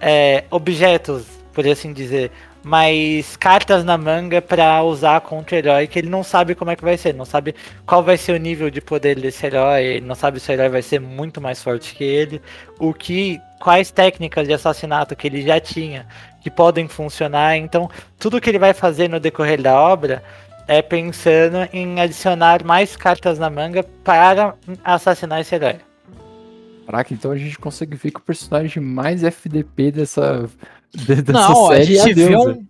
[SPEAKER 2] é, objetos, por assim dizer. Mais cartas na manga pra usar contra o herói, que ele não sabe como é que vai ser, não sabe qual vai ser o nível de poder desse herói, não sabe se o herói vai ser muito mais forte que ele, o que, quais técnicas de assassinato que ele já tinha que podem funcionar. Então, tudo que ele vai fazer no decorrer da obra é pensando em adicionar mais cartas na manga para assassinar esse herói.
[SPEAKER 1] Caraca, então a gente consegue ver que o personagem mais FDP dessa, de- dessa
[SPEAKER 3] Não,
[SPEAKER 1] série é a
[SPEAKER 3] gente
[SPEAKER 1] deusa.
[SPEAKER 3] um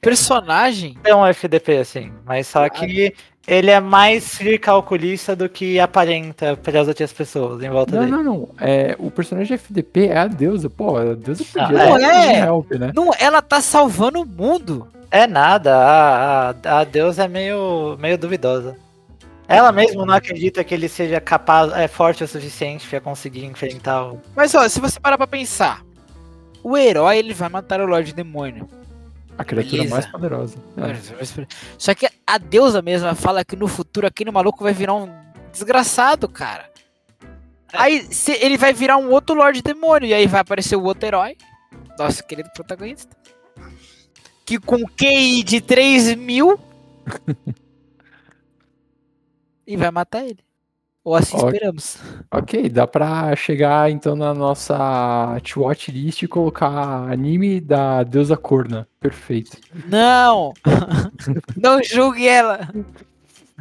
[SPEAKER 3] personagem.
[SPEAKER 2] É um FDP assim, mas só que ele é mais calculista do que aparenta para as outras pessoas em volta
[SPEAKER 1] Não,
[SPEAKER 2] dele.
[SPEAKER 1] não, não. É, o personagem FDP é a deusa. Pô, a deusa podia
[SPEAKER 2] Ah,
[SPEAKER 1] dar
[SPEAKER 3] não
[SPEAKER 1] um
[SPEAKER 3] é.
[SPEAKER 1] help, né?
[SPEAKER 3] Não, ela tá salvando o mundo.
[SPEAKER 2] É nada, a, a, a deusa é meio, meio duvidosa. Ela mesmo não acredita que ele seja capaz, é forte o suficiente para conseguir enfrentar o.
[SPEAKER 3] Mas ó, se você parar pra pensar, o herói ele vai matar o Lorde Demônio.
[SPEAKER 1] A criatura
[SPEAKER 3] Beleza.
[SPEAKER 1] mais poderosa. É.
[SPEAKER 3] Só que a deusa mesma fala que no futuro aquele maluco vai virar um desgraçado, cara. Aí se- ele vai virar um outro Lorde Demônio e aí vai aparecer o outro herói, nosso querido protagonista, que com QI de 3 mil [LAUGHS] e vai matar ele. Ou assim
[SPEAKER 1] Ok.
[SPEAKER 3] esperamos.
[SPEAKER 1] Ok, dá pra chegar então na nossa watch list e colocar anime da deusa corna. Perfeito.
[SPEAKER 3] Não! [LAUGHS] Não julgue ela!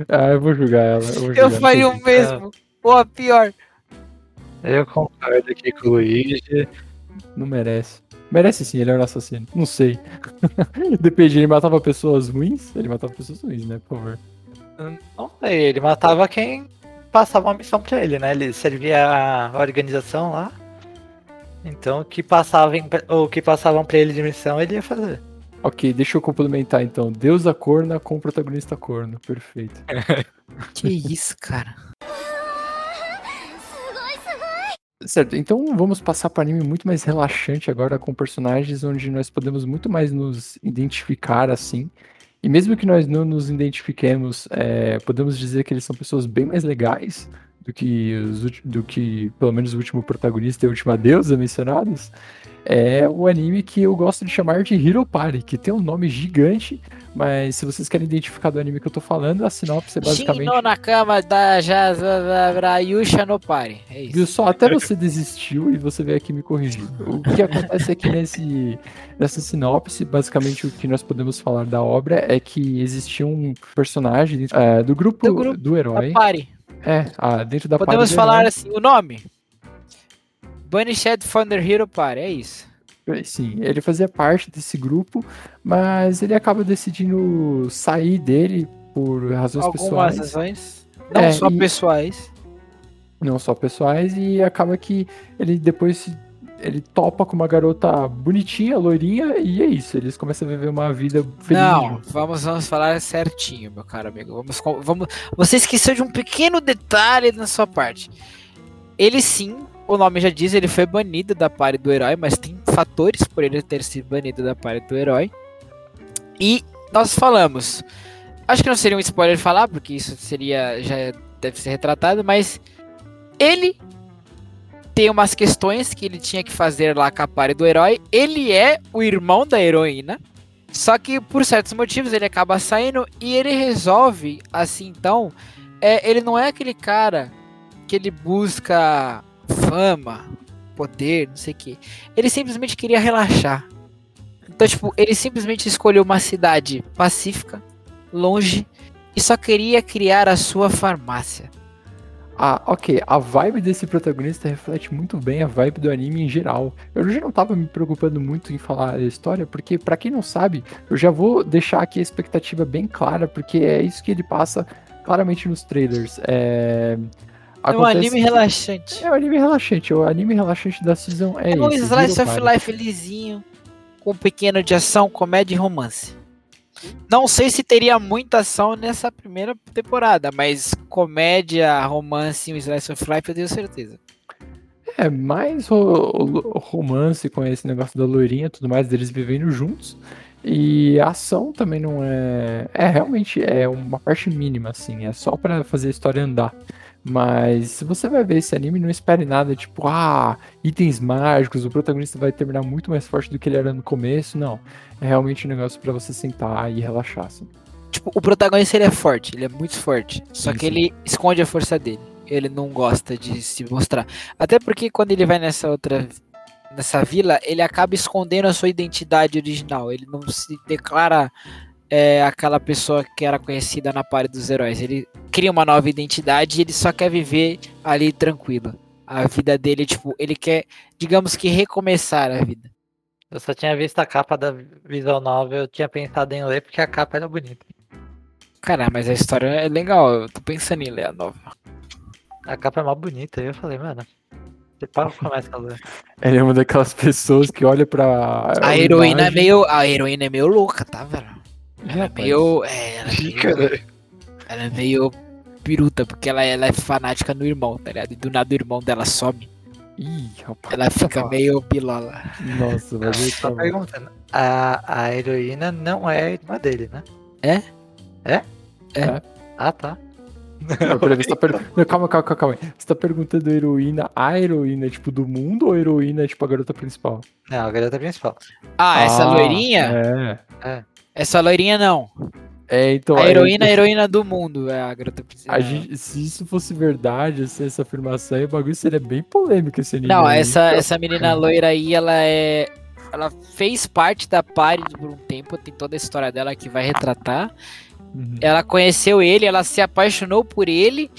[SPEAKER 1] Ah, eu vou julgar ela. Eu, vou
[SPEAKER 3] Eu
[SPEAKER 1] julgar,
[SPEAKER 3] faria o mesmo. Ou pior.
[SPEAKER 2] Eu concordo aqui com o Luigi.
[SPEAKER 1] Não merece. Merece sim, ele era um assassino. Não sei. [LAUGHS] Depende, ele matava pessoas ruins? Ele matava pessoas ruins, né? Por favor.
[SPEAKER 2] Não sei, ele matava quem passava uma missão pra ele, né? Ele servia a organização lá. Então o que passavam, o que passavam pra ele de missão ele ia fazer.
[SPEAKER 1] Ok, deixa eu complementar então. Deusa corna com protagonista corno. Perfeito. [LAUGHS]
[SPEAKER 3] Que isso, cara.
[SPEAKER 1] Certo, então vamos passar para anime muito mais relaxante agora, com personagens onde nós podemos muito mais nos identificar assim. E mesmo que nós não nos identifiquemos, é, podemos dizer que eles são pessoas bem mais legais do que, os, do que pelo menos o último protagonista e a última deusa mencionados. É o anime que eu gosto de chamar de Hero Party, que tem um nome gigante, mas se vocês querem identificar do anime que eu tô falando, a sinopse é basicamente.
[SPEAKER 3] Shinno na cama da Yusha no pare. É
[SPEAKER 1] Viu
[SPEAKER 3] isso.
[SPEAKER 1] só? Até você desistiu e você veio aqui me corrigir. O que acontece aqui nesse, nessa sinopse, basicamente o que nós podemos falar da obra é que existia um personagem é, do, grupo,
[SPEAKER 3] Do
[SPEAKER 1] do
[SPEAKER 3] grupo,
[SPEAKER 1] herói.
[SPEAKER 3] Da pare.
[SPEAKER 1] É, ah, dentro da
[SPEAKER 3] Podemos
[SPEAKER 1] do
[SPEAKER 3] falar assim, o nome? From the Hero Party, é isso.
[SPEAKER 1] Sim, ele fazia parte desse grupo, mas ele acaba decidindo sair dele por razões
[SPEAKER 3] Algumas
[SPEAKER 1] pessoais.
[SPEAKER 3] razões. Não
[SPEAKER 1] É,
[SPEAKER 3] só
[SPEAKER 1] e-
[SPEAKER 3] pessoais.
[SPEAKER 1] não só pessoais, e acaba que ele depois ele topa com uma garota bonitinha, loirinha, e é isso. Eles começam a viver uma vida feliz.
[SPEAKER 3] Não, vamos, vamos falar certinho, meu caro amigo. Vamos, vamos, você esqueceu de um pequeno detalhe na sua parte. Ele sim, o nome já diz, ele foi banido da party do herói, mas tem fatores por ele ter sido banido da party do herói. E nós falamos. Acho que não seria um spoiler falar, porque isso seria. já deve ser retratado, mas ele tem umas questões que ele tinha que fazer lá com a party do herói. Ele é o irmão da heroína. Só que por certos motivos ele acaba saindo e ele resolve, assim, então, é, ele não é aquele cara que ele busca fama, poder, não sei o que. Ele simplesmente queria relaxar. Então, tipo, ele simplesmente escolheu uma cidade pacífica, longe, e só queria criar a sua farmácia.
[SPEAKER 1] Ah, ok. A vibe desse protagonista reflete muito bem a vibe do anime em geral. Eu já não tava me preocupando muito em falar a história, porque, pra quem não sabe, eu já vou deixar aqui a expectativa bem clara, porque é isso que ele passa claramente nos trailers. É,
[SPEAKER 3] É um anime relaxante.
[SPEAKER 1] É um anime relaxante. O anime relaxante da season é,
[SPEAKER 3] É um
[SPEAKER 1] esse.
[SPEAKER 3] slice of life lisinho, com um pequeno de ação, comédia e romance. Não sei se teria muita ação nessa primeira temporada, mas comédia, romance e um slice of life eu tenho certeza.
[SPEAKER 1] É, mais ro- ro- romance com esse negócio da loirinha e tudo mais, deles vivendo juntos. E a ação também não é. É, realmente é uma parte mínima, assim. É só pra fazer a história andar. Mas se você vai ver esse anime, não espere nada, tipo, ah, itens mágicos, o protagonista vai terminar muito mais forte do que ele era no começo. Não. É realmente um negócio pra você sentar e relaxar, assim.
[SPEAKER 3] Tipo, o protagonista ele é forte, ele é muito forte. Só
[SPEAKER 1] Sim,
[SPEAKER 3] que
[SPEAKER 1] sim.
[SPEAKER 3] ele esconde a força dele. Ele não gosta de se mostrar. Até porque quando ele vai nessa outra. Nessa vila, ele acaba escondendo a sua identidade original. Ele não se declara é, aquela pessoa que era conhecida na party dos heróis. Ele cria uma nova identidade e ele só quer viver ali tranquilo. A vida dele, tipo, ele quer, digamos que, recomeçar a vida.
[SPEAKER 2] Eu só tinha visto a capa da Visual Novel, eu tinha pensado em ler porque a capa era bonita.
[SPEAKER 3] Cara, mas a história é legal. Eu tô pensando em ler a nova.
[SPEAKER 2] A capa é mó bonita, aí eu falei, mano, você para começa a ler. [LAUGHS]
[SPEAKER 1] Ele é uma daquelas pessoas que olha pra.
[SPEAKER 3] A heroína é
[SPEAKER 1] imagem-
[SPEAKER 3] meio. A heroína é meio louca, tá, velho? Ela é
[SPEAKER 1] Rapaz.
[SPEAKER 3] meio. É, ela é meio, ela é meio piruta, porque ela, ela é fanática no irmão, tá ligado? E do nada o irmão dela some.
[SPEAKER 1] Ih, rapaz.
[SPEAKER 3] Ela fica meio bilola.
[SPEAKER 1] Nossa, vai ver
[SPEAKER 2] Só
[SPEAKER 1] tá-
[SPEAKER 2] perguntando, a, a heroína não é a irmã dele, né?
[SPEAKER 3] É?
[SPEAKER 2] É?
[SPEAKER 3] É.
[SPEAKER 2] Ah, tá.
[SPEAKER 1] Não, peraí, tá per... Não, calma, calma, calma, calma. Você tá perguntando a heroína, a heroína, tipo, do mundo ou a heroína, tipo, a garota principal?
[SPEAKER 2] Não, a garota principal.
[SPEAKER 3] Ah, essa
[SPEAKER 1] Ah,
[SPEAKER 3] loirinha?
[SPEAKER 1] É.
[SPEAKER 3] Essa loirinha não.
[SPEAKER 1] É, então.
[SPEAKER 3] A
[SPEAKER 1] aí-
[SPEAKER 3] heroína é a heroína do mundo, é a garota principal.
[SPEAKER 1] se isso fosse verdade, assim, essa afirmação aí, o bagulho seria bem polêmico esse anime.
[SPEAKER 3] Não,
[SPEAKER 1] aí.
[SPEAKER 3] essa, essa menina loira aí, ela é. Ela fez parte da party por um tempo, tem toda a história dela que vai retratar.
[SPEAKER 1] Uhum.
[SPEAKER 3] Ela conheceu ele, ela se apaixonou por ele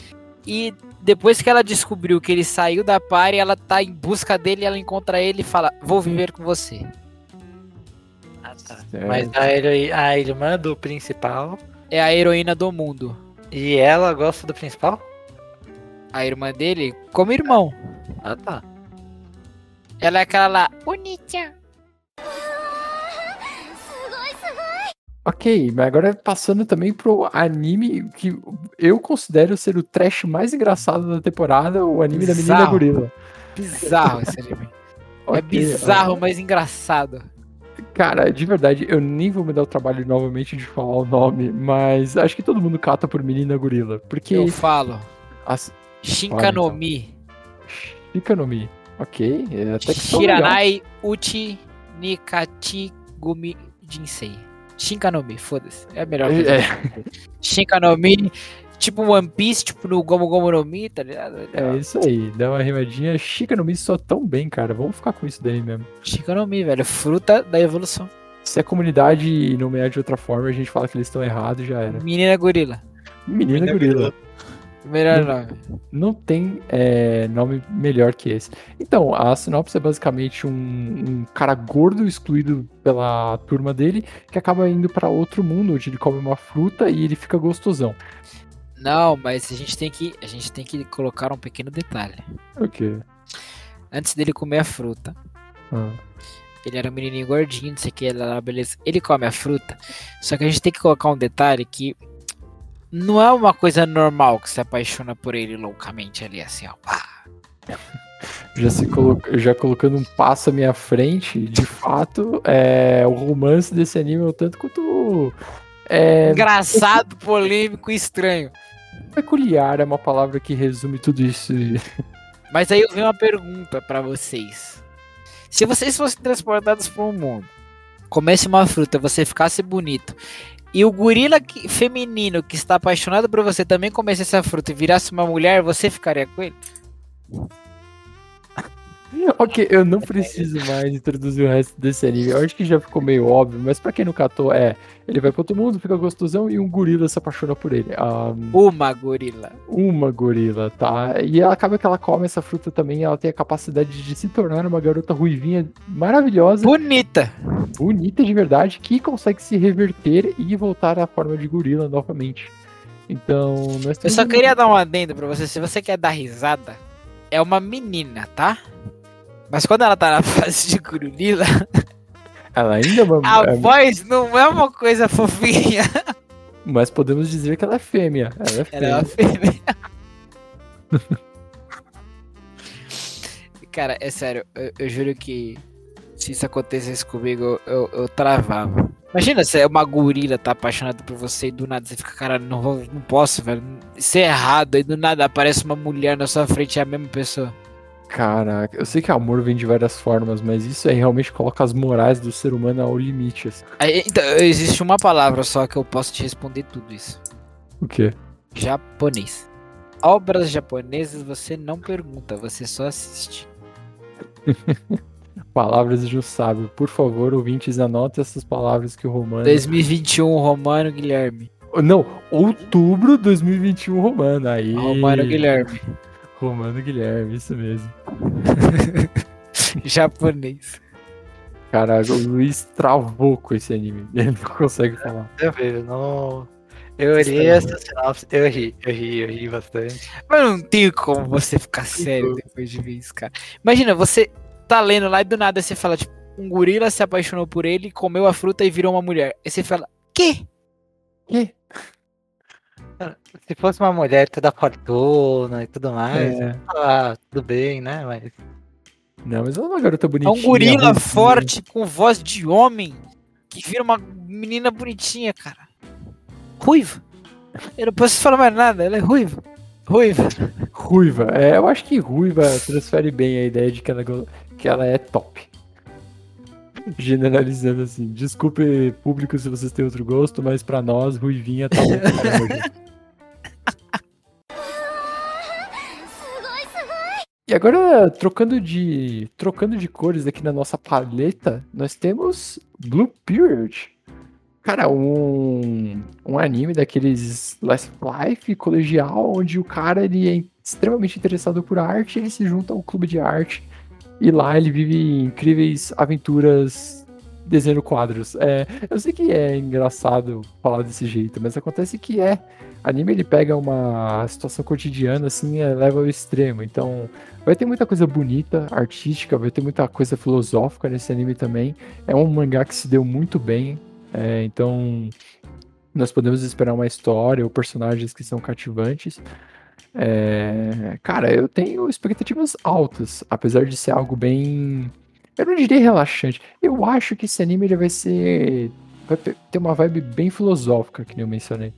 [SPEAKER 3] e depois que ela descobriu que ele saiu da party, ela tá em busca dele, ela encontra ele e fala: "Vou viver com você".
[SPEAKER 2] Ah, tá.
[SPEAKER 1] Certo.
[SPEAKER 2] Mas a, heroi- a irmã do principal.
[SPEAKER 3] É a heroína do mundo.
[SPEAKER 2] E ela gosta do principal?
[SPEAKER 3] A irmã dele, como irmão.
[SPEAKER 2] Ah, tá.
[SPEAKER 3] Ela é aquela lá, bonita.
[SPEAKER 1] Ok, mas agora passando também pro anime que eu considero ser o trash mais engraçado da temporada, o anime da menina
[SPEAKER 3] Bizarro.
[SPEAKER 1] gorila.
[SPEAKER 3] Bizarro esse anime. [LAUGHS] É
[SPEAKER 1] Ok,
[SPEAKER 3] bizarro, mas engraçado.
[SPEAKER 1] Cara, de verdade, eu nem vou me dar o trabalho novamente de falar o nome, mas acho que todo mundo cata por menina gorila. Porque
[SPEAKER 3] Eu falo.
[SPEAKER 1] as
[SPEAKER 3] Shinkanomi.
[SPEAKER 1] Shika no Mi. Ok, é até que.
[SPEAKER 3] Shiranai Uchi Nikachi Gumi Jinsei. Shinkanomi, foda-se. É a melhor coisa.
[SPEAKER 1] É, [LAUGHS]
[SPEAKER 3] Shinkanomi, tipo One Piece, tipo no Gomu Gomu no Mi, tá ligado?
[SPEAKER 1] é isso aí, dá uma rimadinha. Shika no Mi soa tão bem, cara. Vamos ficar com isso daí mesmo.
[SPEAKER 3] Shinkanomi, velho. Fruta da evolução.
[SPEAKER 1] Se a comunidade nomear de outra forma, a gente fala que eles estão errados e já era.
[SPEAKER 3] Menina gorila.
[SPEAKER 1] Menina,
[SPEAKER 2] Menina
[SPEAKER 1] gorila.
[SPEAKER 2] gorila.
[SPEAKER 3] Melhor
[SPEAKER 1] Hum.
[SPEAKER 3] nome.
[SPEAKER 1] Não tem é, nome melhor que esse. Então, a sinopse é basicamente um, um cara gordo excluído pela turma dele que acaba indo pra outro mundo onde ele come uma fruta e ele fica gostosão.
[SPEAKER 3] Não, mas a gente tem que, a gente tem que colocar um pequeno detalhe.
[SPEAKER 1] O quê?
[SPEAKER 3] Antes dele comer a fruta,
[SPEAKER 1] Ah,
[SPEAKER 3] ele era um menininho gordinho, não sei o que, lá, beleza. Ele come a fruta, só que a gente tem que colocar um detalhe que não é uma coisa normal que se apaixona por ele loucamente ali, assim, ó. pá. [LAUGHS]
[SPEAKER 1] já, se colo... já colocando um passo à minha frente, de fato, é, o romance desse anime é o tanto quanto. É,
[SPEAKER 3] Engraçado, polêmico e estranho.
[SPEAKER 1] Peculiar é uma palavra que resume tudo isso. [LAUGHS]
[SPEAKER 3] Mas aí eu venho uma pergunta pra vocês. Se vocês fossem transportados para um mundo, comesse uma fruta, você ficasse bonito, e o gorila que- feminino que está apaixonado por você também comesse essa fruta e virasse uma mulher, você ficaria com ele? [LAUGHS]
[SPEAKER 1] Ok, eu não preciso mais introduzir o resto desse anime. Eu acho que já ficou meio óbvio, mas pra quem não catou, é. Ele vai pra outro mundo, fica gostosão e um gorila se apaixona por ele. Ah,
[SPEAKER 3] Uma gorila.
[SPEAKER 1] uma gorila, tá? E ela acaba que ela come essa fruta também. Ela tem a capacidade de se tornar uma garota ruivinha maravilhosa,
[SPEAKER 3] Bonita.
[SPEAKER 1] bonita de verdade, que consegue se reverter e voltar à forma de gorila novamente. Então, nós
[SPEAKER 3] Eu só
[SPEAKER 1] um-
[SPEAKER 3] queria dar um adendo pra você. Se você quer dar risada, é uma menina, tá? Mas quando ela tá na [LAUGHS] fase de gorila,
[SPEAKER 1] Ela ainda é uma.
[SPEAKER 3] a voz não é uma coisa fofinha.
[SPEAKER 1] Mas podemos dizer que ela é fêmea. Ela é
[SPEAKER 3] Ela é
[SPEAKER 1] fêmea.
[SPEAKER 3] uma fêmea. [LAUGHS] Cara, é sério, eu, eu juro que se isso acontecesse comigo, eu, eu, travava. Imagina se é uma gorila tá apaixonada por você e do nada você fica, cara, não, vou, não posso, velho. Isso é errado. Aí do nada aparece uma mulher na sua frente, é a mesma pessoa.
[SPEAKER 1] Caraca, eu sei que amor vem de várias formas, mas isso aí realmente coloca as morais do ser humano ao limite. assim.
[SPEAKER 3] Aí, então, existe uma palavra só que eu posso te responder tudo isso.
[SPEAKER 1] O quê?
[SPEAKER 3] Japonês. Obras japonesas você não pergunta, você só assiste. [LAUGHS]
[SPEAKER 1] Palavras de um sábio. Por favor, ouvintes, anotem essas palavras que o Romano.
[SPEAKER 3] 2021, Romano Guilherme.
[SPEAKER 1] Não, outubro 2021, Romano. Aí.
[SPEAKER 3] Romano Guilherme.
[SPEAKER 1] Romano Guilherme, isso mesmo. [LAUGHS]
[SPEAKER 3] Japonês.
[SPEAKER 1] Caraca, o Luiz travou com esse anime. Ele não consegue falar.
[SPEAKER 2] Eu vi, não. Eu li essa sinopse, eu ri, eu ri, eu ri bastante.
[SPEAKER 3] Mas não tem como você ficar sério depois de ver isso, cara. Imagina, você tá lendo lá e do nada você fala, tipo, um gorila se apaixonou por ele, comeu a fruta e virou uma mulher. Aí você fala, quê?
[SPEAKER 1] Que?
[SPEAKER 2] Se fosse uma mulher toda fortuna e tudo mais,
[SPEAKER 1] É.
[SPEAKER 2] ah, tudo bem, né? Mas
[SPEAKER 1] Não, mas ela é uma garota
[SPEAKER 3] É
[SPEAKER 1] bonitinha.
[SPEAKER 3] um gorila forte com voz de homem que vira uma menina bonitinha, cara. Ruiva. Eu não posso falar mais nada, ela é ruiva. Ruiva.
[SPEAKER 1] Ruiva. É, eu acho que ruiva transfere bem a ideia de que ela, que ela é top. Generalizando assim. Desculpe, público, se vocês têm outro gosto, mas pra nós, ruivinha tá bom. [LAUGHS] E agora, trocando de, trocando de cores aqui na nossa paleta, nós temos Blue Period. cara, um, um anime daqueles Last Life colegial, onde o cara ele é extremamente interessado por arte, ele se junta ao clube de arte e lá ele vive incríveis aventuras desenhando quadros. É, eu sei que é engraçado falar desse jeito, mas acontece que é. Anime ele pega uma situação cotidiana assim leva ao extremo. Então, vai ter muita coisa bonita, artística, vai ter muita coisa filosófica nesse anime também. É um mangá que se deu muito bem. É, então, nós podemos esperar uma história ou personagens que são cativantes. É, cara, eu tenho expectativas altas, apesar de ser algo bem. Eu não diria relaxante. Eu acho que esse anime vai ser. Vai ter uma vibe bem filosófica, que nem eu mencionei.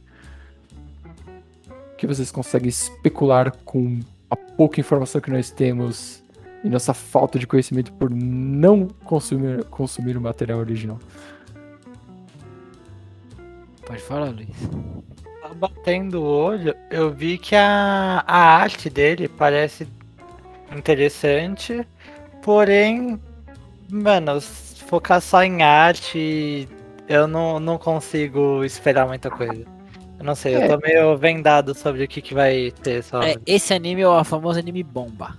[SPEAKER 1] Que vocês conseguem especular com a pouca informação que nós temos e nossa falta de conhecimento por não consumir, consumir o material original.
[SPEAKER 3] Pode falar, Luiz
[SPEAKER 2] batendo o olho, eu vi que a, a arte dele parece interessante, porém, mano, focar só em arte, eu não, não consigo esperar muita coisa. Eu não sei, é. eu tô meio vendado sobre o que, que vai ter. Só.
[SPEAKER 3] É, esse anime é o famoso anime bomba.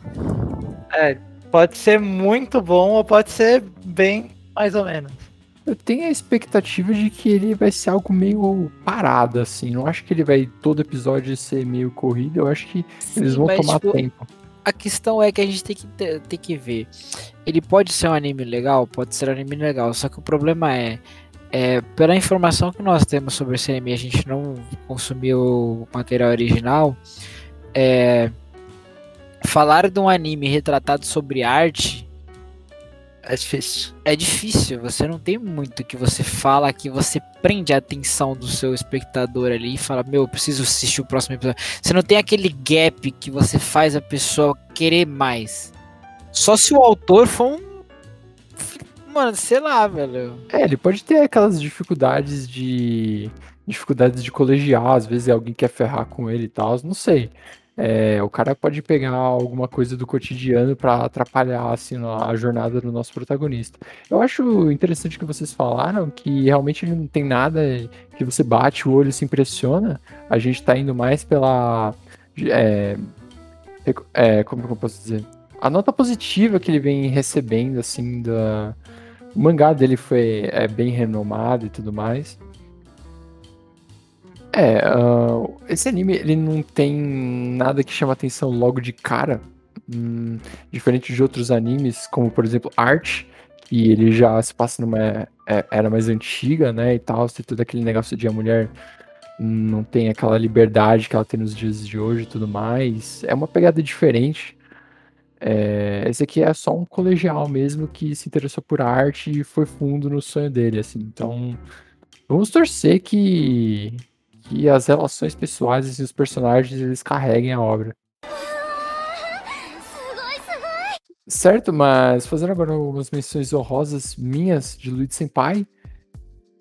[SPEAKER 2] É, pode ser muito bom ou pode ser bem mais ou menos.
[SPEAKER 1] Eu tenho a expectativa de que ele vai ser algo meio parado, assim. Não acho que ele vai todo episódio ser meio corrido. Eu acho que Sim, eles vão tomar tipo, tempo.
[SPEAKER 3] A questão é que a gente tem que, ter, tem que ver. Ele pode ser um anime legal, pode ser um anime legal. Só que o problema é, é pela informação que nós temos sobre esse anime, a gente não consumiu o material original. É, falar de um anime retratado sobre arte
[SPEAKER 2] é difícil.
[SPEAKER 3] É difícil, você não tem muito que você fala que você prende a atenção do seu espectador ali e fala, meu, eu preciso assistir o próximo episódio. Você não tem aquele gap que você faz a pessoa querer mais. Só se o autor for um. Mano, sei lá, velho.
[SPEAKER 1] É, ele pode ter aquelas dificuldades de. dificuldades de colegiar, às vezes alguém quer ferrar com ele e tal, não sei. É, o cara pode pegar alguma coisa do cotidiano para atrapalhar assim, a jornada do nosso protagonista. Eu acho interessante que vocês falaram que realmente não tem nada que você bate o olho e se impressiona. A gente está indo mais pela. É, é, como eu posso dizer? A nota positiva que ele vem recebendo, assim, da. O mangá dele foi é, bem renomado e tudo mais. É, uh, esse anime ele não tem nada que chama atenção logo de cara, hum, diferente de outros animes, como por exemplo Art, que ele já se passa numa é, era mais antiga, né, e tal, tem todo aquele negócio de a mulher não tem aquela liberdade que ela tem nos dias de hoje e tudo mais. É uma pegada diferente. É, esse aqui é só um colegial mesmo que se interessou por arte e foi fundo no sonho dele, assim. Então, vamos torcer que que as relações pessoais e os personagens eles carreguem a obra. Certo, mas fazendo agora algumas menções honrosas minhas de Luigi Senpai,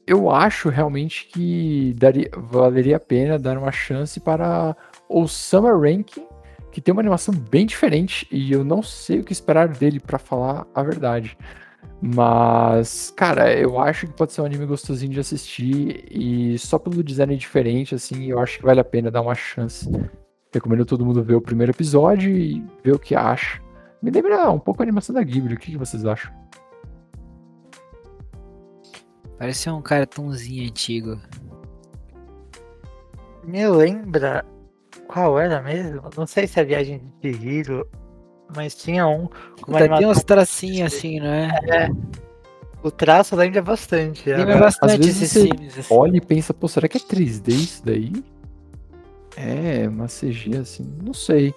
[SPEAKER 1] eu acho realmente que daria, valeria a pena dar uma chance para o Summer Ranking, que tem uma animação bem diferente e eu não sei o que esperar dele para falar a verdade. Mas, cara, eu acho que pode ser um anime gostosinho de assistir e só pelo design diferente, assim, eu acho que vale a pena dar uma chance. Recomendo todo mundo ver o primeiro episódio e ver o que acha. Me lembra um pouco a animação da Ghibli, o que, vocês acham?
[SPEAKER 3] Parece um cartãozinho antigo.
[SPEAKER 2] Me lembra qual era mesmo? Não sei se é a Viagem de Hiro mas tinha um.
[SPEAKER 3] Com tem uns tracinhos assim, não é? É.
[SPEAKER 2] O traço lembra bastante.
[SPEAKER 3] Lembra é. bastante
[SPEAKER 1] Às vezes esses filmes. Assim. Olha e pensa, pô, será que é 3D isso daí? É, uma CG assim, não sei.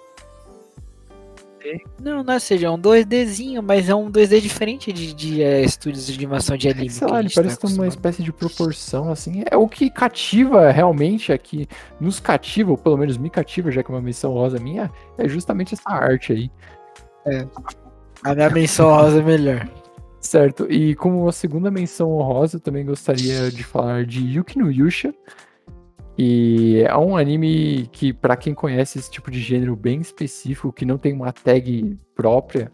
[SPEAKER 3] Não, não é CG, é um 2Dzinho, mas é um 2D diferente de, de é, estúdios de animação de anime.
[SPEAKER 1] Sei lá, ele parece tá uma espécie de proporção, assim. É o que cativa realmente aqui, nos cativa, ou pelo menos me cativa, já que é uma missão rosa minha, é justamente essa arte aí.
[SPEAKER 3] É. A minha menção rosa é melhor. [LAUGHS]
[SPEAKER 1] Certo, e como uma segunda menção honrosa, eu também gostaria de falar de Yuki no Yusha. E é um anime que, para quem conhece esse tipo de gênero bem específico, que não tem uma tag própria,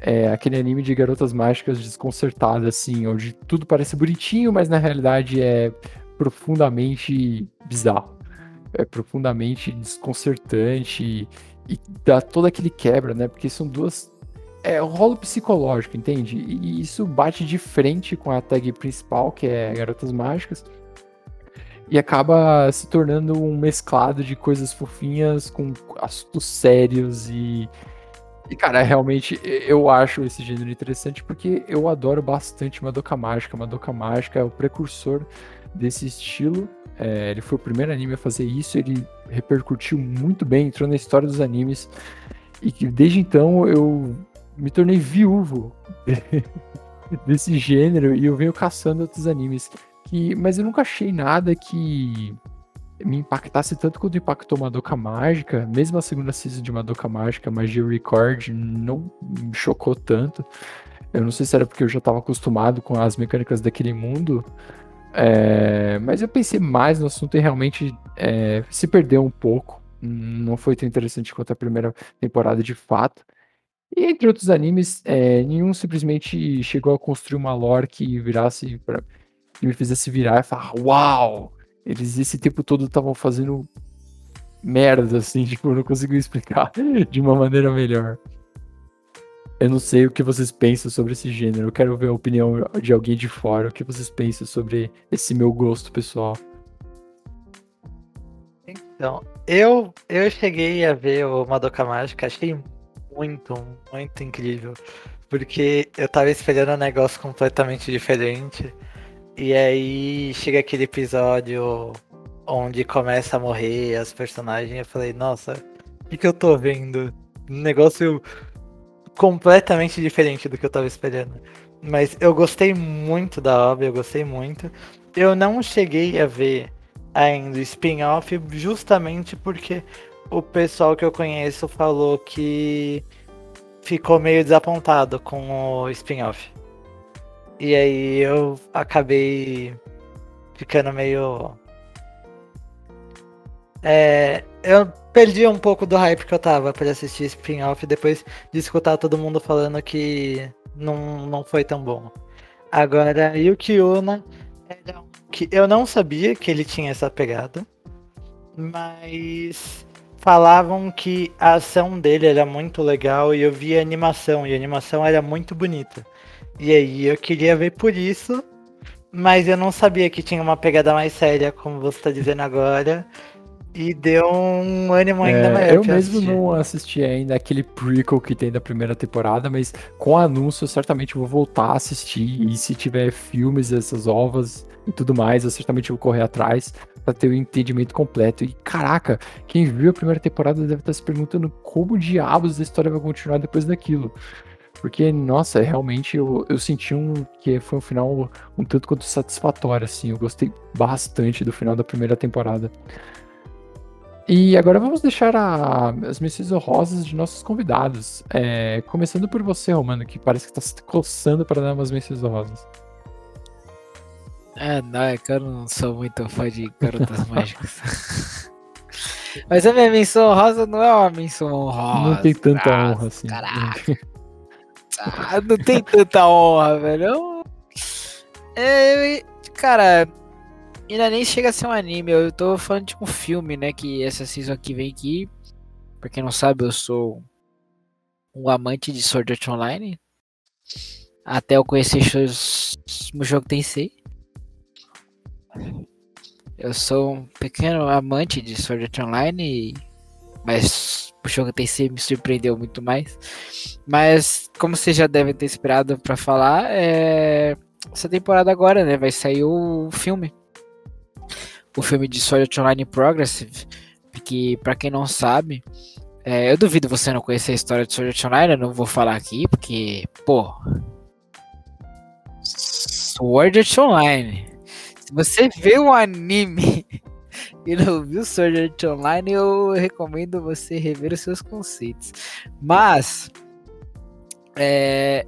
[SPEAKER 1] é aquele anime de garotas mágicas desconcertadas, assim, onde tudo parece bonitinho, mas na realidade é profundamente bizarro. É profundamente desconcertante e, e dá todo aquele quebra, né? Porque são duas. É o rolo psicológico, entende? E isso bate de frente com a tag principal, que é Garotas Mágicas e acaba se tornando um mesclado de coisas fofinhas com assuntos sérios e. E, cara, realmente eu acho esse gênero interessante porque eu adoro bastante Madoka Mágica. Madoka Mágica é o precursor desse estilo. É, ele foi o primeiro anime a fazer isso, ele repercutiu muito bem, entrou na história dos animes. E que desde então eu me tornei viúvo [LAUGHS] desse gênero e eu venho caçando outros animes que, mas eu nunca achei nada que me impactasse tanto quanto impactou Madoka Mágica. Mesmo a segunda season de Madoka Mágica, Magia Record, não me chocou tanto. Eu não sei se era porque eu já estava acostumado com as mecânicas daquele mundo. É, mas eu pensei mais no assunto e realmente é, se perdeu um pouco. Não foi tão interessante quanto a primeira temporada de fato. E entre outros animes, é, nenhum simplesmente chegou a construir uma lore que virasse pra, que me fizesse virar e falar, uau! Eles esse tempo todo estavam fazendo merda, assim, [LAUGHS] tipo, eu não consigo explicar [LAUGHS] de uma maneira melhor. Eu não sei o que vocês pensam sobre esse gênero. Eu quero ver a opinião de alguém de fora. O que vocês pensam sobre esse meu gosto pessoal?
[SPEAKER 2] Então, eu, eu cheguei a ver o Madoka Mágica, achei muito, muito incrível. Porque eu tava esperando um negócio completamente diferente. E aí chega aquele episódio onde começa a morrer as personagens. Eu falei, nossa, o que, que eu tô vendo? Um negócio completamente diferente do que eu tava esperando. Mas eu gostei muito da obra, eu gostei muito. Eu não cheguei a ver ainda o spin-off justamente porque o pessoal que eu conheço falou que ficou meio desapontado com o spin-off. E aí eu acabei ficando meio. É, eu perdi um pouco do hype que eu tava pra assistir spin-off depois de escutar todo mundo falando que não, não foi tão bom. Agora, Yuki Una que eu não sabia que ele tinha essa pegada, mas falavam que a ação dele era muito legal e eu vi a animação, e a animação era muito bonita. E aí eu queria ver por isso, mas eu não sabia que tinha uma pegada mais séria, como você está dizendo agora. E deu um ânimo ainda é, maior.
[SPEAKER 1] Eu mesmo assistir. não assisti ainda aquele prequel que tem da primeira temporada, mas com o anúncio eu certamente vou voltar a assistir. E se tiver filmes, essas ovas e tudo mais, eu certamente vou correr atrás para ter o um entendimento completo. E caraca, quem viu a primeira temporada deve estar se perguntando como diabos a história vai continuar depois daquilo. Porque, nossa, realmente eu, eu senti um que foi um final um tanto quanto satisfatório, assim. Eu gostei bastante do final da primeira temporada. E agora vamos deixar a, as menções honrosas de nossos convidados. É, começando por você, Romano, que parece que está se coçando para dar umas menções honrosas.
[SPEAKER 3] É, não, é que eu não sou muito fã de garotas [LAUGHS] mágicas. [LAUGHS] Mas a minha menção honrosa não é uma menção honrosa.
[SPEAKER 1] Não tem tanta honra assim.
[SPEAKER 3] Caraca. Ah, não tem tanta honra, velho. É, cara, ainda nem chega a ser um anime. Eu tô falando de um filme, né? Que essa season aqui vem aqui. Pra quem não sabe, eu sou um amante de Sword Art Online. Até eu conhecer o jogo Tensei. Eu sou um pequeno amante de Sword Art Online, mas o jogo Tensei me surpreendeu muito mais. Mas, como vocês já devem ter esperado para falar, é... essa temporada agora, né, vai sair o filme. O filme de Sword Online Progressive, que para quem não sabe, é... eu duvido você não conhecer a história de Sword Art Online, eu não vou falar aqui, porque, pô... Sword Art Online. Se você vê o anime e não viu Sword Art Online, eu recomendo você rever os seus conceitos. Mas é,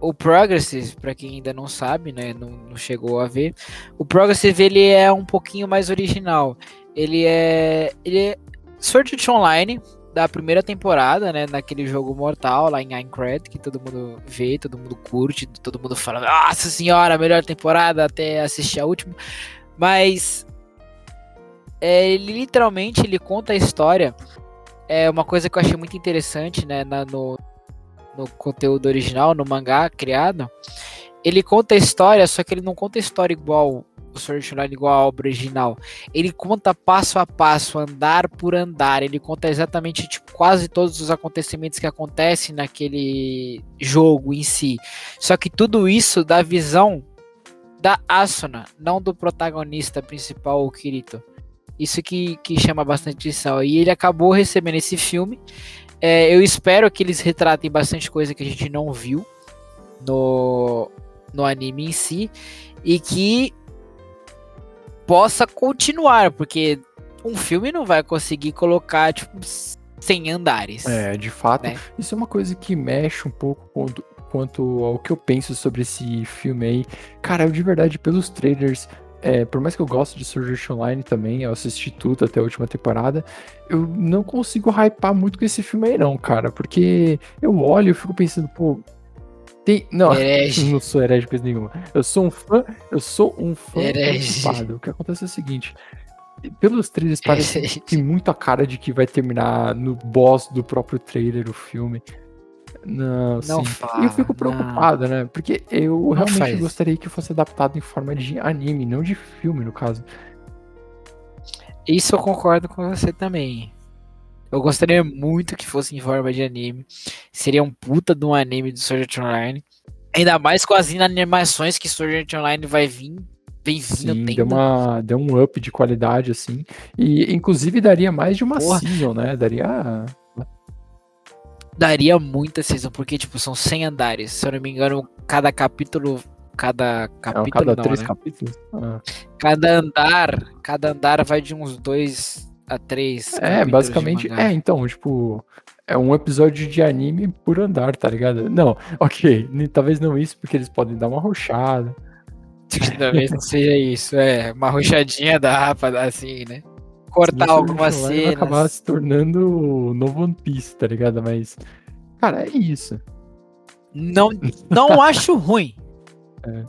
[SPEAKER 3] o Progressive, para quem ainda não sabe, né, não, não, chegou a ver, o Progressive ele é um pouquinho mais original. Ele é, ele é Sword Art Online da primeira temporada, né, naquele jogo mortal lá em Aincrad, que todo mundo vê, todo mundo curte, todo mundo fala, nossa senhora, melhor temporada até assistir a última. Mas é, ele literalmente ele conta a história. É uma coisa que eu achei muito interessante, né, na, no, no conteúdo original, no mangá criado. Ele conta a história, só que ele não conta a história igual o Sword Online igual a obra original. Ele conta passo a passo, andar por andar. Ele conta exatamente tipo, quase todos os acontecimentos que acontecem naquele jogo em si. Só que tudo isso da visão da Asuna, não do protagonista principal, o Kirito. Isso que, que chama bastante atenção. E ele acabou recebendo esse filme. É, eu espero que eles retratem bastante coisa que a gente não viu no, no anime em si. E que possa continuar, porque um filme não vai conseguir colocar, tipo, 100 andares.
[SPEAKER 1] É, de fato.
[SPEAKER 3] Né?
[SPEAKER 1] Isso é uma coisa que mexe um pouco quanto, quanto ao que eu penso sobre esse filme aí. Cara, eu de verdade, pelos trailers, é, por mais que eu goste de Sword Art Online também, eu assisti tudo até a última temporada, eu não consigo hypar muito com esse filme aí não, cara, porque eu olho e fico pensando, pô, tem, não,
[SPEAKER 3] Herege. [LAUGHS]
[SPEAKER 1] não sou herege coisa nenhuma. Eu sou um fã, eu sou um fã antecipado. O que acontece é o seguinte, pelos trailers parece [LAUGHS] que tem muito a cara de que vai terminar no boss do próprio trailer o filme. Não,
[SPEAKER 3] Não
[SPEAKER 1] sim.
[SPEAKER 3] fala,
[SPEAKER 1] eu fico
[SPEAKER 3] não.
[SPEAKER 1] preocupado, né? Porque eu realmente
[SPEAKER 3] faz.
[SPEAKER 1] gostaria que fosse adaptado em forma de anime, não de filme, no caso.
[SPEAKER 3] Isso eu concordo com você também. Eu gostaria muito que fosse em forma de anime. Seria um puta de um anime do Sword Art Online. Ainda mais com as animações que Sword Art Online vai vir. Vem vindo,
[SPEAKER 1] Sim, deu, uma, deu um up de qualidade, assim. E, inclusive, daria mais de uma
[SPEAKER 3] Porra.
[SPEAKER 1] season, né? Daria...
[SPEAKER 3] Daria muita season, porque, tipo, são 100 andares. Se eu não me engano, cada capítulo. Cada
[SPEAKER 1] É,
[SPEAKER 3] capítulo.
[SPEAKER 1] cada
[SPEAKER 3] não,
[SPEAKER 1] três
[SPEAKER 3] né?
[SPEAKER 1] capítulos. Ah.
[SPEAKER 3] Cada andar. Cada andar vai de uns dois a três.
[SPEAKER 1] É, basicamente, é, então, tipo, é um episódio de anime por andar, tá ligado? Não, [LAUGHS] ok, talvez não isso, porque eles podem dar uma rochada. [LAUGHS]
[SPEAKER 3] Talvez não seja isso. É, uma rochadinha dá pra dar assim, né? Cortar algumas
[SPEAKER 1] vai acabar
[SPEAKER 3] cenas.
[SPEAKER 1] se tornando o novo One Piece, tá ligado? Mas, cara, é isso.
[SPEAKER 3] Não, não [LAUGHS] acho ruim.
[SPEAKER 1] É.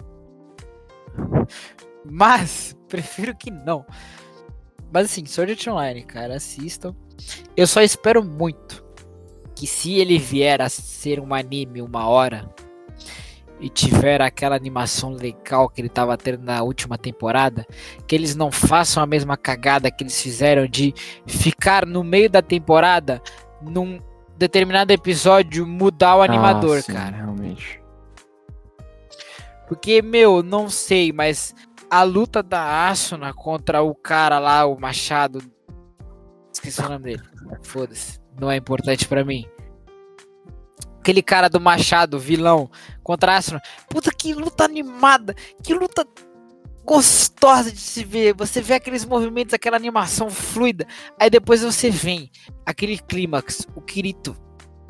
[SPEAKER 3] Mas, prefiro que não. Mas assim, Sword Art Online, cara, assistam. Eu só espero muito que se ele vier a ser um anime uma hora e tiver aquela animação legal que ele tava tendo na última temporada, que eles não façam a mesma cagada que eles fizeram de ficar no meio da temporada num determinado episódio mudar o animador,
[SPEAKER 1] Ah, sim,
[SPEAKER 3] cara.
[SPEAKER 1] Realmente.
[SPEAKER 3] Porque, meu, não sei, mas a luta da Asuna contra o cara lá, o Machado. Esqueci o nome dele. Foda-se. Não é importante pra mim. Aquele cara do Machado, vilão, contra a Asuna. Puta que luta animada. Que luta gostosa de se ver. Você vê aqueles movimentos, aquela animação fluida. Aí depois você vem aquele clímax. O Kirito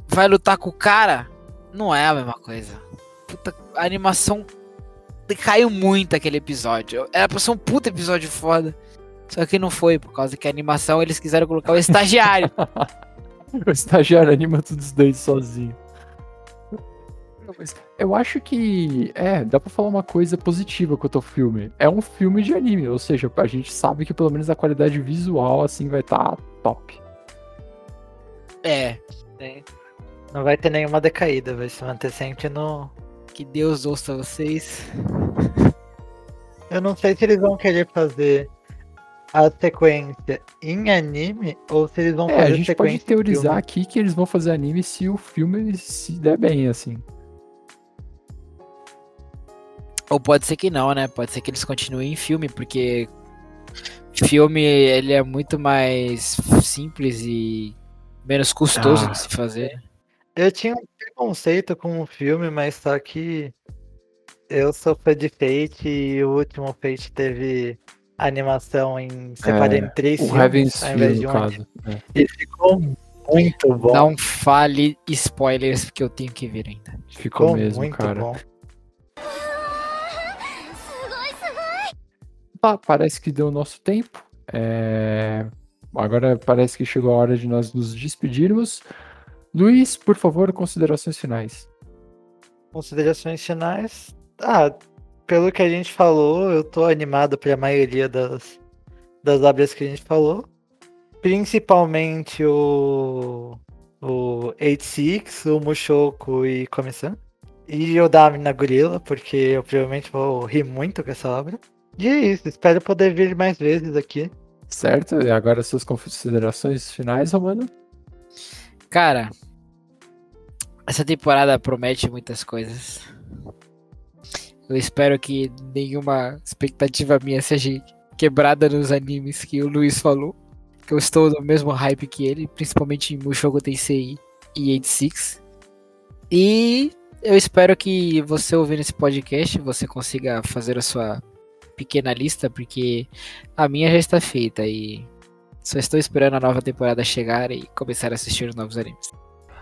[SPEAKER 3] vai lutar com o cara. Não é a mesma coisa. Puta, a animação caiu muito aquele episódio. Era pra ser um puta episódio foda. Só que não foi, por causa que a animação eles quiseram colocar o estagiário. [LAUGHS]
[SPEAKER 1] O estagiário anima tudo isso daí sozinho. Mas eu acho que, é, dá pra falar uma coisa positiva quanto ao filme. É um filme de anime, ou seja, a gente sabe que pelo menos a qualidade visual, assim, vai estar top.
[SPEAKER 3] é,
[SPEAKER 2] Não vai ter nenhuma decaída, vai se manter sempre no.
[SPEAKER 3] que Deus ouça vocês.
[SPEAKER 2] Eu não sei se eles vão querer fazer a sequência em anime ou se eles vão
[SPEAKER 1] É,
[SPEAKER 2] fazer
[SPEAKER 1] a gente
[SPEAKER 2] sequência
[SPEAKER 1] pode teorizar aqui que eles vão fazer anime se o filme se der bem, assim.
[SPEAKER 3] Ou pode ser que não, né? Pode ser que eles continuem em filme, porque filme ele é muito mais simples e menos custoso
[SPEAKER 1] Ah.
[SPEAKER 3] de se fazer.
[SPEAKER 2] Eu tinha um preconceito com o filme, mas só que eu sou fã de Fate e o último Fate teve animação em separado
[SPEAKER 1] É,
[SPEAKER 2] em três
[SPEAKER 1] O
[SPEAKER 2] filmes
[SPEAKER 1] Heaven's
[SPEAKER 2] ao invés de
[SPEAKER 1] no
[SPEAKER 2] um
[SPEAKER 1] caso. É.
[SPEAKER 2] E ficou muito bom.
[SPEAKER 3] Não fale spoilers, porque eu tenho que ver ainda.
[SPEAKER 1] Ficou
[SPEAKER 2] ficou
[SPEAKER 1] mesmo,
[SPEAKER 2] muito
[SPEAKER 1] cara.
[SPEAKER 2] bom.
[SPEAKER 1] Tá, parece que deu o nosso tempo. É, Agora parece que chegou a hora de nós nos despedirmos. Luiz, por favor, considerações finais.
[SPEAKER 2] Considerações finais. Ah, pelo que a gente falou, eu tô animado pra maioria das, das obras que a gente falou. Principalmente o. O 86, o Mushoku e Comissão. E o Dami na Gorila, porque eu provavelmente vou rir muito com essa obra. E é isso, espero poder vir mais vezes aqui.
[SPEAKER 1] Certo, e agora suas considerações finais, Romano?
[SPEAKER 3] Cara, essa temporada promete muitas coisas. Eu espero que nenhuma expectativa minha seja quebrada nos animes que o Luiz falou. Que eu estou no mesmo hype que ele, principalmente em Mushoku Tensei e 86. E eu espero que você ouvindo esse podcast, você consiga fazer a sua pequena lista, porque a minha já está feita e só estou esperando a nova temporada chegar e começar a assistir os novos animes.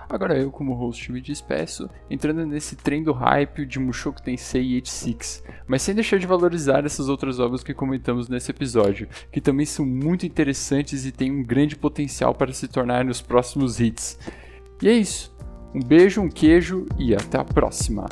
[SPEAKER 1] Agora eu, como host, me despeço, entrando nesse trem do hype de Mushoku Tensei e H6, mas sem deixar de valorizar essas outras obras que comentamos nesse episódio, que também são muito interessantes e têm um grande potencial para se tornarem os próximos hits. E é isso. Um beijo, um queijo e até a próxima!